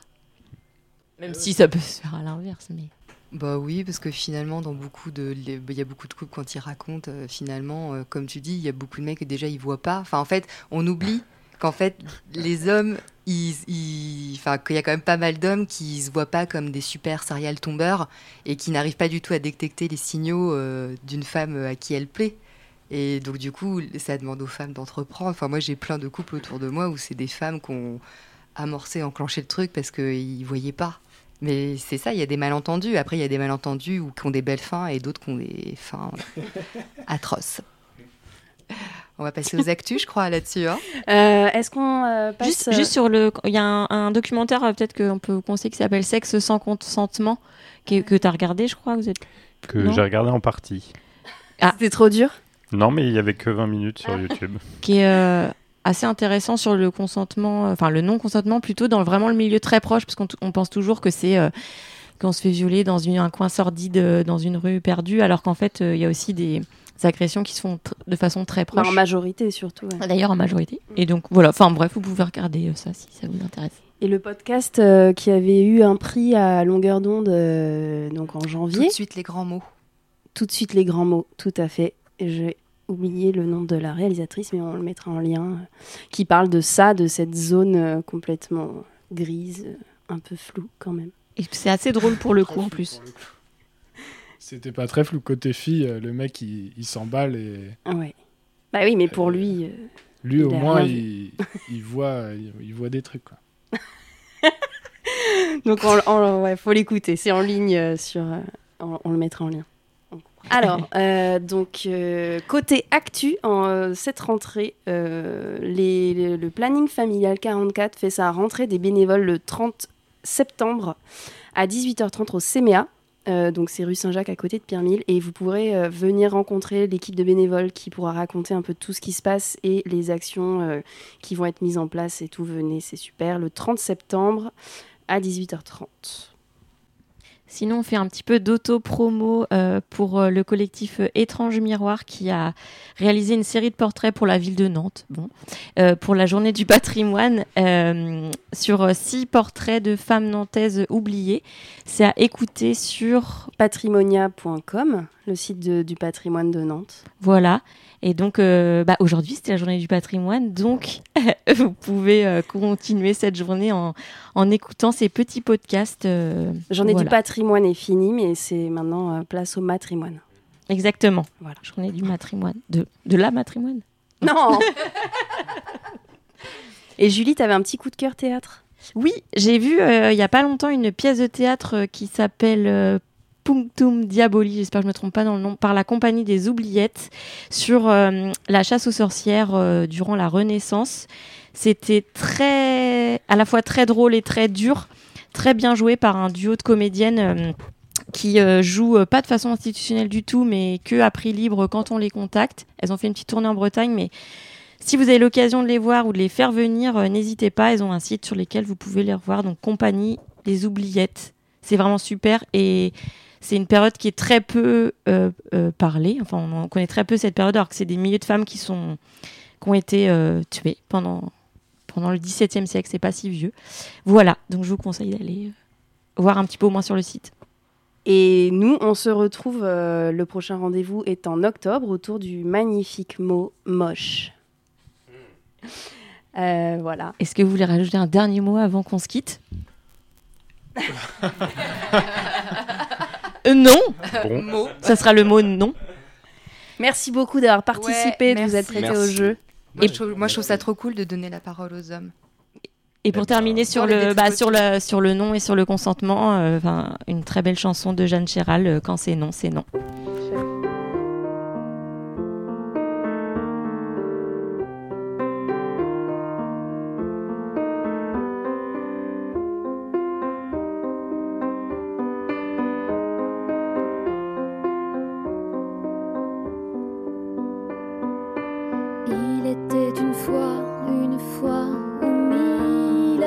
Même si ça peut se faire à l'inverse, mais. Bah oui, parce que finalement, dans beaucoup de, les- il y a beaucoup de couples quand ils racontent, euh, finalement, euh, comme tu dis, il y a beaucoup de mecs que déjà ils voient pas. Enfin, en fait, on oublie qu'en fait, les hommes, enfin, qu'il y a quand même pas mal d'hommes qui se voient pas comme des super serial tombeurs et qui n'arrivent pas du tout à détecter les signaux euh, d'une femme à qui elle plaît. Et donc du coup, ça demande aux femmes d'entreprendre. Enfin, moi, j'ai plein de couples autour de moi où c'est des femmes qui ont amorcé, enclenché le truc parce qu'ils voyaient pas. Mais c'est ça, il y a des malentendus. Après, il y a des malentendus ou qui ont des belles fins et d'autres qui ont des fins euh, atroces. On va passer aux actus, je crois, là-dessus. hein. Euh, Est-ce qu'on euh, passe Juste, juste sur le. Il y a un, un documentaire, euh, peut-être qu'on peut vous conseiller, qui s'appelle Sexe sans consentement, qui- que tu as regardé, je crois. Vous êtes... Que j'ai regardé en partie. Ah. C'était trop dur Non, mais il y avait que 20 minutes sur YouTube. qui est euh, assez intéressant sur le consentement, euh, enfin le non-consentement plutôt dans vraiment le milieu très proche, parce qu'on on pense toujours que c'est euh, qu'on se fait violer dans une- un coin sordide, euh, dans une rue perdue, alors qu'en fait euh, il y a aussi des agressions qui se font de façon très Bah, proche. En majorité, surtout. ouais. D'ailleurs en majorité. Et donc voilà, enfin bref, vous pouvez regarder euh, ça si ça vous intéresse. Et le podcast euh, qui avait eu un prix à longueur d'onde euh, donc en janvier. Tout de suite, les grands mots. Tout de suite les grands mots, tout à fait. J'ai oublié le nom de la réalisatrice, mais on le mettra en lien. euh, qui parle de ça, de cette zone euh, complètement grise, un peu floue quand même. Et c'est assez drôle pour le coup en plus. C'était pas très flou. Côté fille, euh, le mec, il, il s'emballe et. Ah ouais. Bah oui, mais pour lui. euh, Lui, il au moins, il, il voit, il, il voit des trucs, quoi. Donc, on, on- ouais, faut l'écouter. C'est en ligne euh, sur. on, on le mettra en lien. Alors, euh, donc, euh, côté actu, en euh, cette rentrée, les- le- le planning familial 44 fait sa rentrée des bénévoles le 30 septembre à 18h30 au CMEA. Euh, donc, c'est rue Saint-Jacques à côté de Pierre-Mille. Et vous pourrez euh, venir rencontrer l'équipe de bénévoles qui pourra raconter un peu tout ce qui se passe et les actions euh, qui vont être mises en place et tout. Venez, c'est super. Le 30 septembre à 18h30. Sinon, on fait un petit peu d'auto-promo euh, pour euh, le collectif euh, Étrange Miroir qui a réalisé une série de portraits pour la ville de Nantes, bon, euh, pour la journée du patrimoine, euh, sur six portraits de femmes nantaises oubliées. C'est à écouter sur patrimonia.com, le site de- du patrimoine de Nantes. Voilà. Et donc, bah, aujourd'hui, c'était la journée du patrimoine. Donc, vous pouvez continuer cette journée en, en écoutant ces petits podcasts. Journée voilà. du patrimoine est finie, mais c'est maintenant euh, place au matrimoine. Exactement. Voilà. Journée du matrimoine. De, de la matrimoine Non Et Julie, t'avais un petit coup de cœur théâtre? Oui, j'ai vu euh, il y a pas longtemps une pièce de théâtre euh, qui s'appelle euh, Punctum Diaboli, j'espère que je me trompe pas dans le nom, par la compagnie des Oubliettes sur euh, la chasse aux sorcières euh, durant la Renaissance. C'était très, à la fois très drôle et très dur, très bien joué par un duo de comédiennes. euh, qui euh, jouent euh, pas de façon institutionnelle du tout, mais que à prix libre quand on les contacte. Elles ont fait une petite tournée en Bretagne, mais Si vous avez l'occasion de les voir ou de les faire venir, euh, n'hésitez pas. Elles ont un site sur lequel vous pouvez les revoir. Donc, compagnie Les Oubliettes. C'est vraiment super. Et c'est une période qui est très peu parlée. Enfin, on, connaît très peu cette période, alors que c'est des milliers de femmes qui, sont, qui ont été tuées pendant, pendant le XVIIe siècle. C'est pas si vieux. Voilà. Donc, je vous conseille d'aller voir un petit peu au moins sur le site. Et nous, on se retrouve, le prochain rendez-vous est en octobre autour du magnifique mot moche. voilà. Est-ce que vous voulez rajouter un dernier mot avant qu'on se quitte? Euh, non. Bon. Ça sera le mot non. Merci beaucoup d'avoir participé, de vous être prêté au jeu. Moi, je trouve, moi, je trouve ça trop cool de donner la parole aux hommes. Et pour terminer sur le, bah, sur, le, sur le non et sur le consentement, euh, une très belle chanson de Jeanne Chéral, euh, Quand c'est non, c'est non. Fois, une fois ou mille,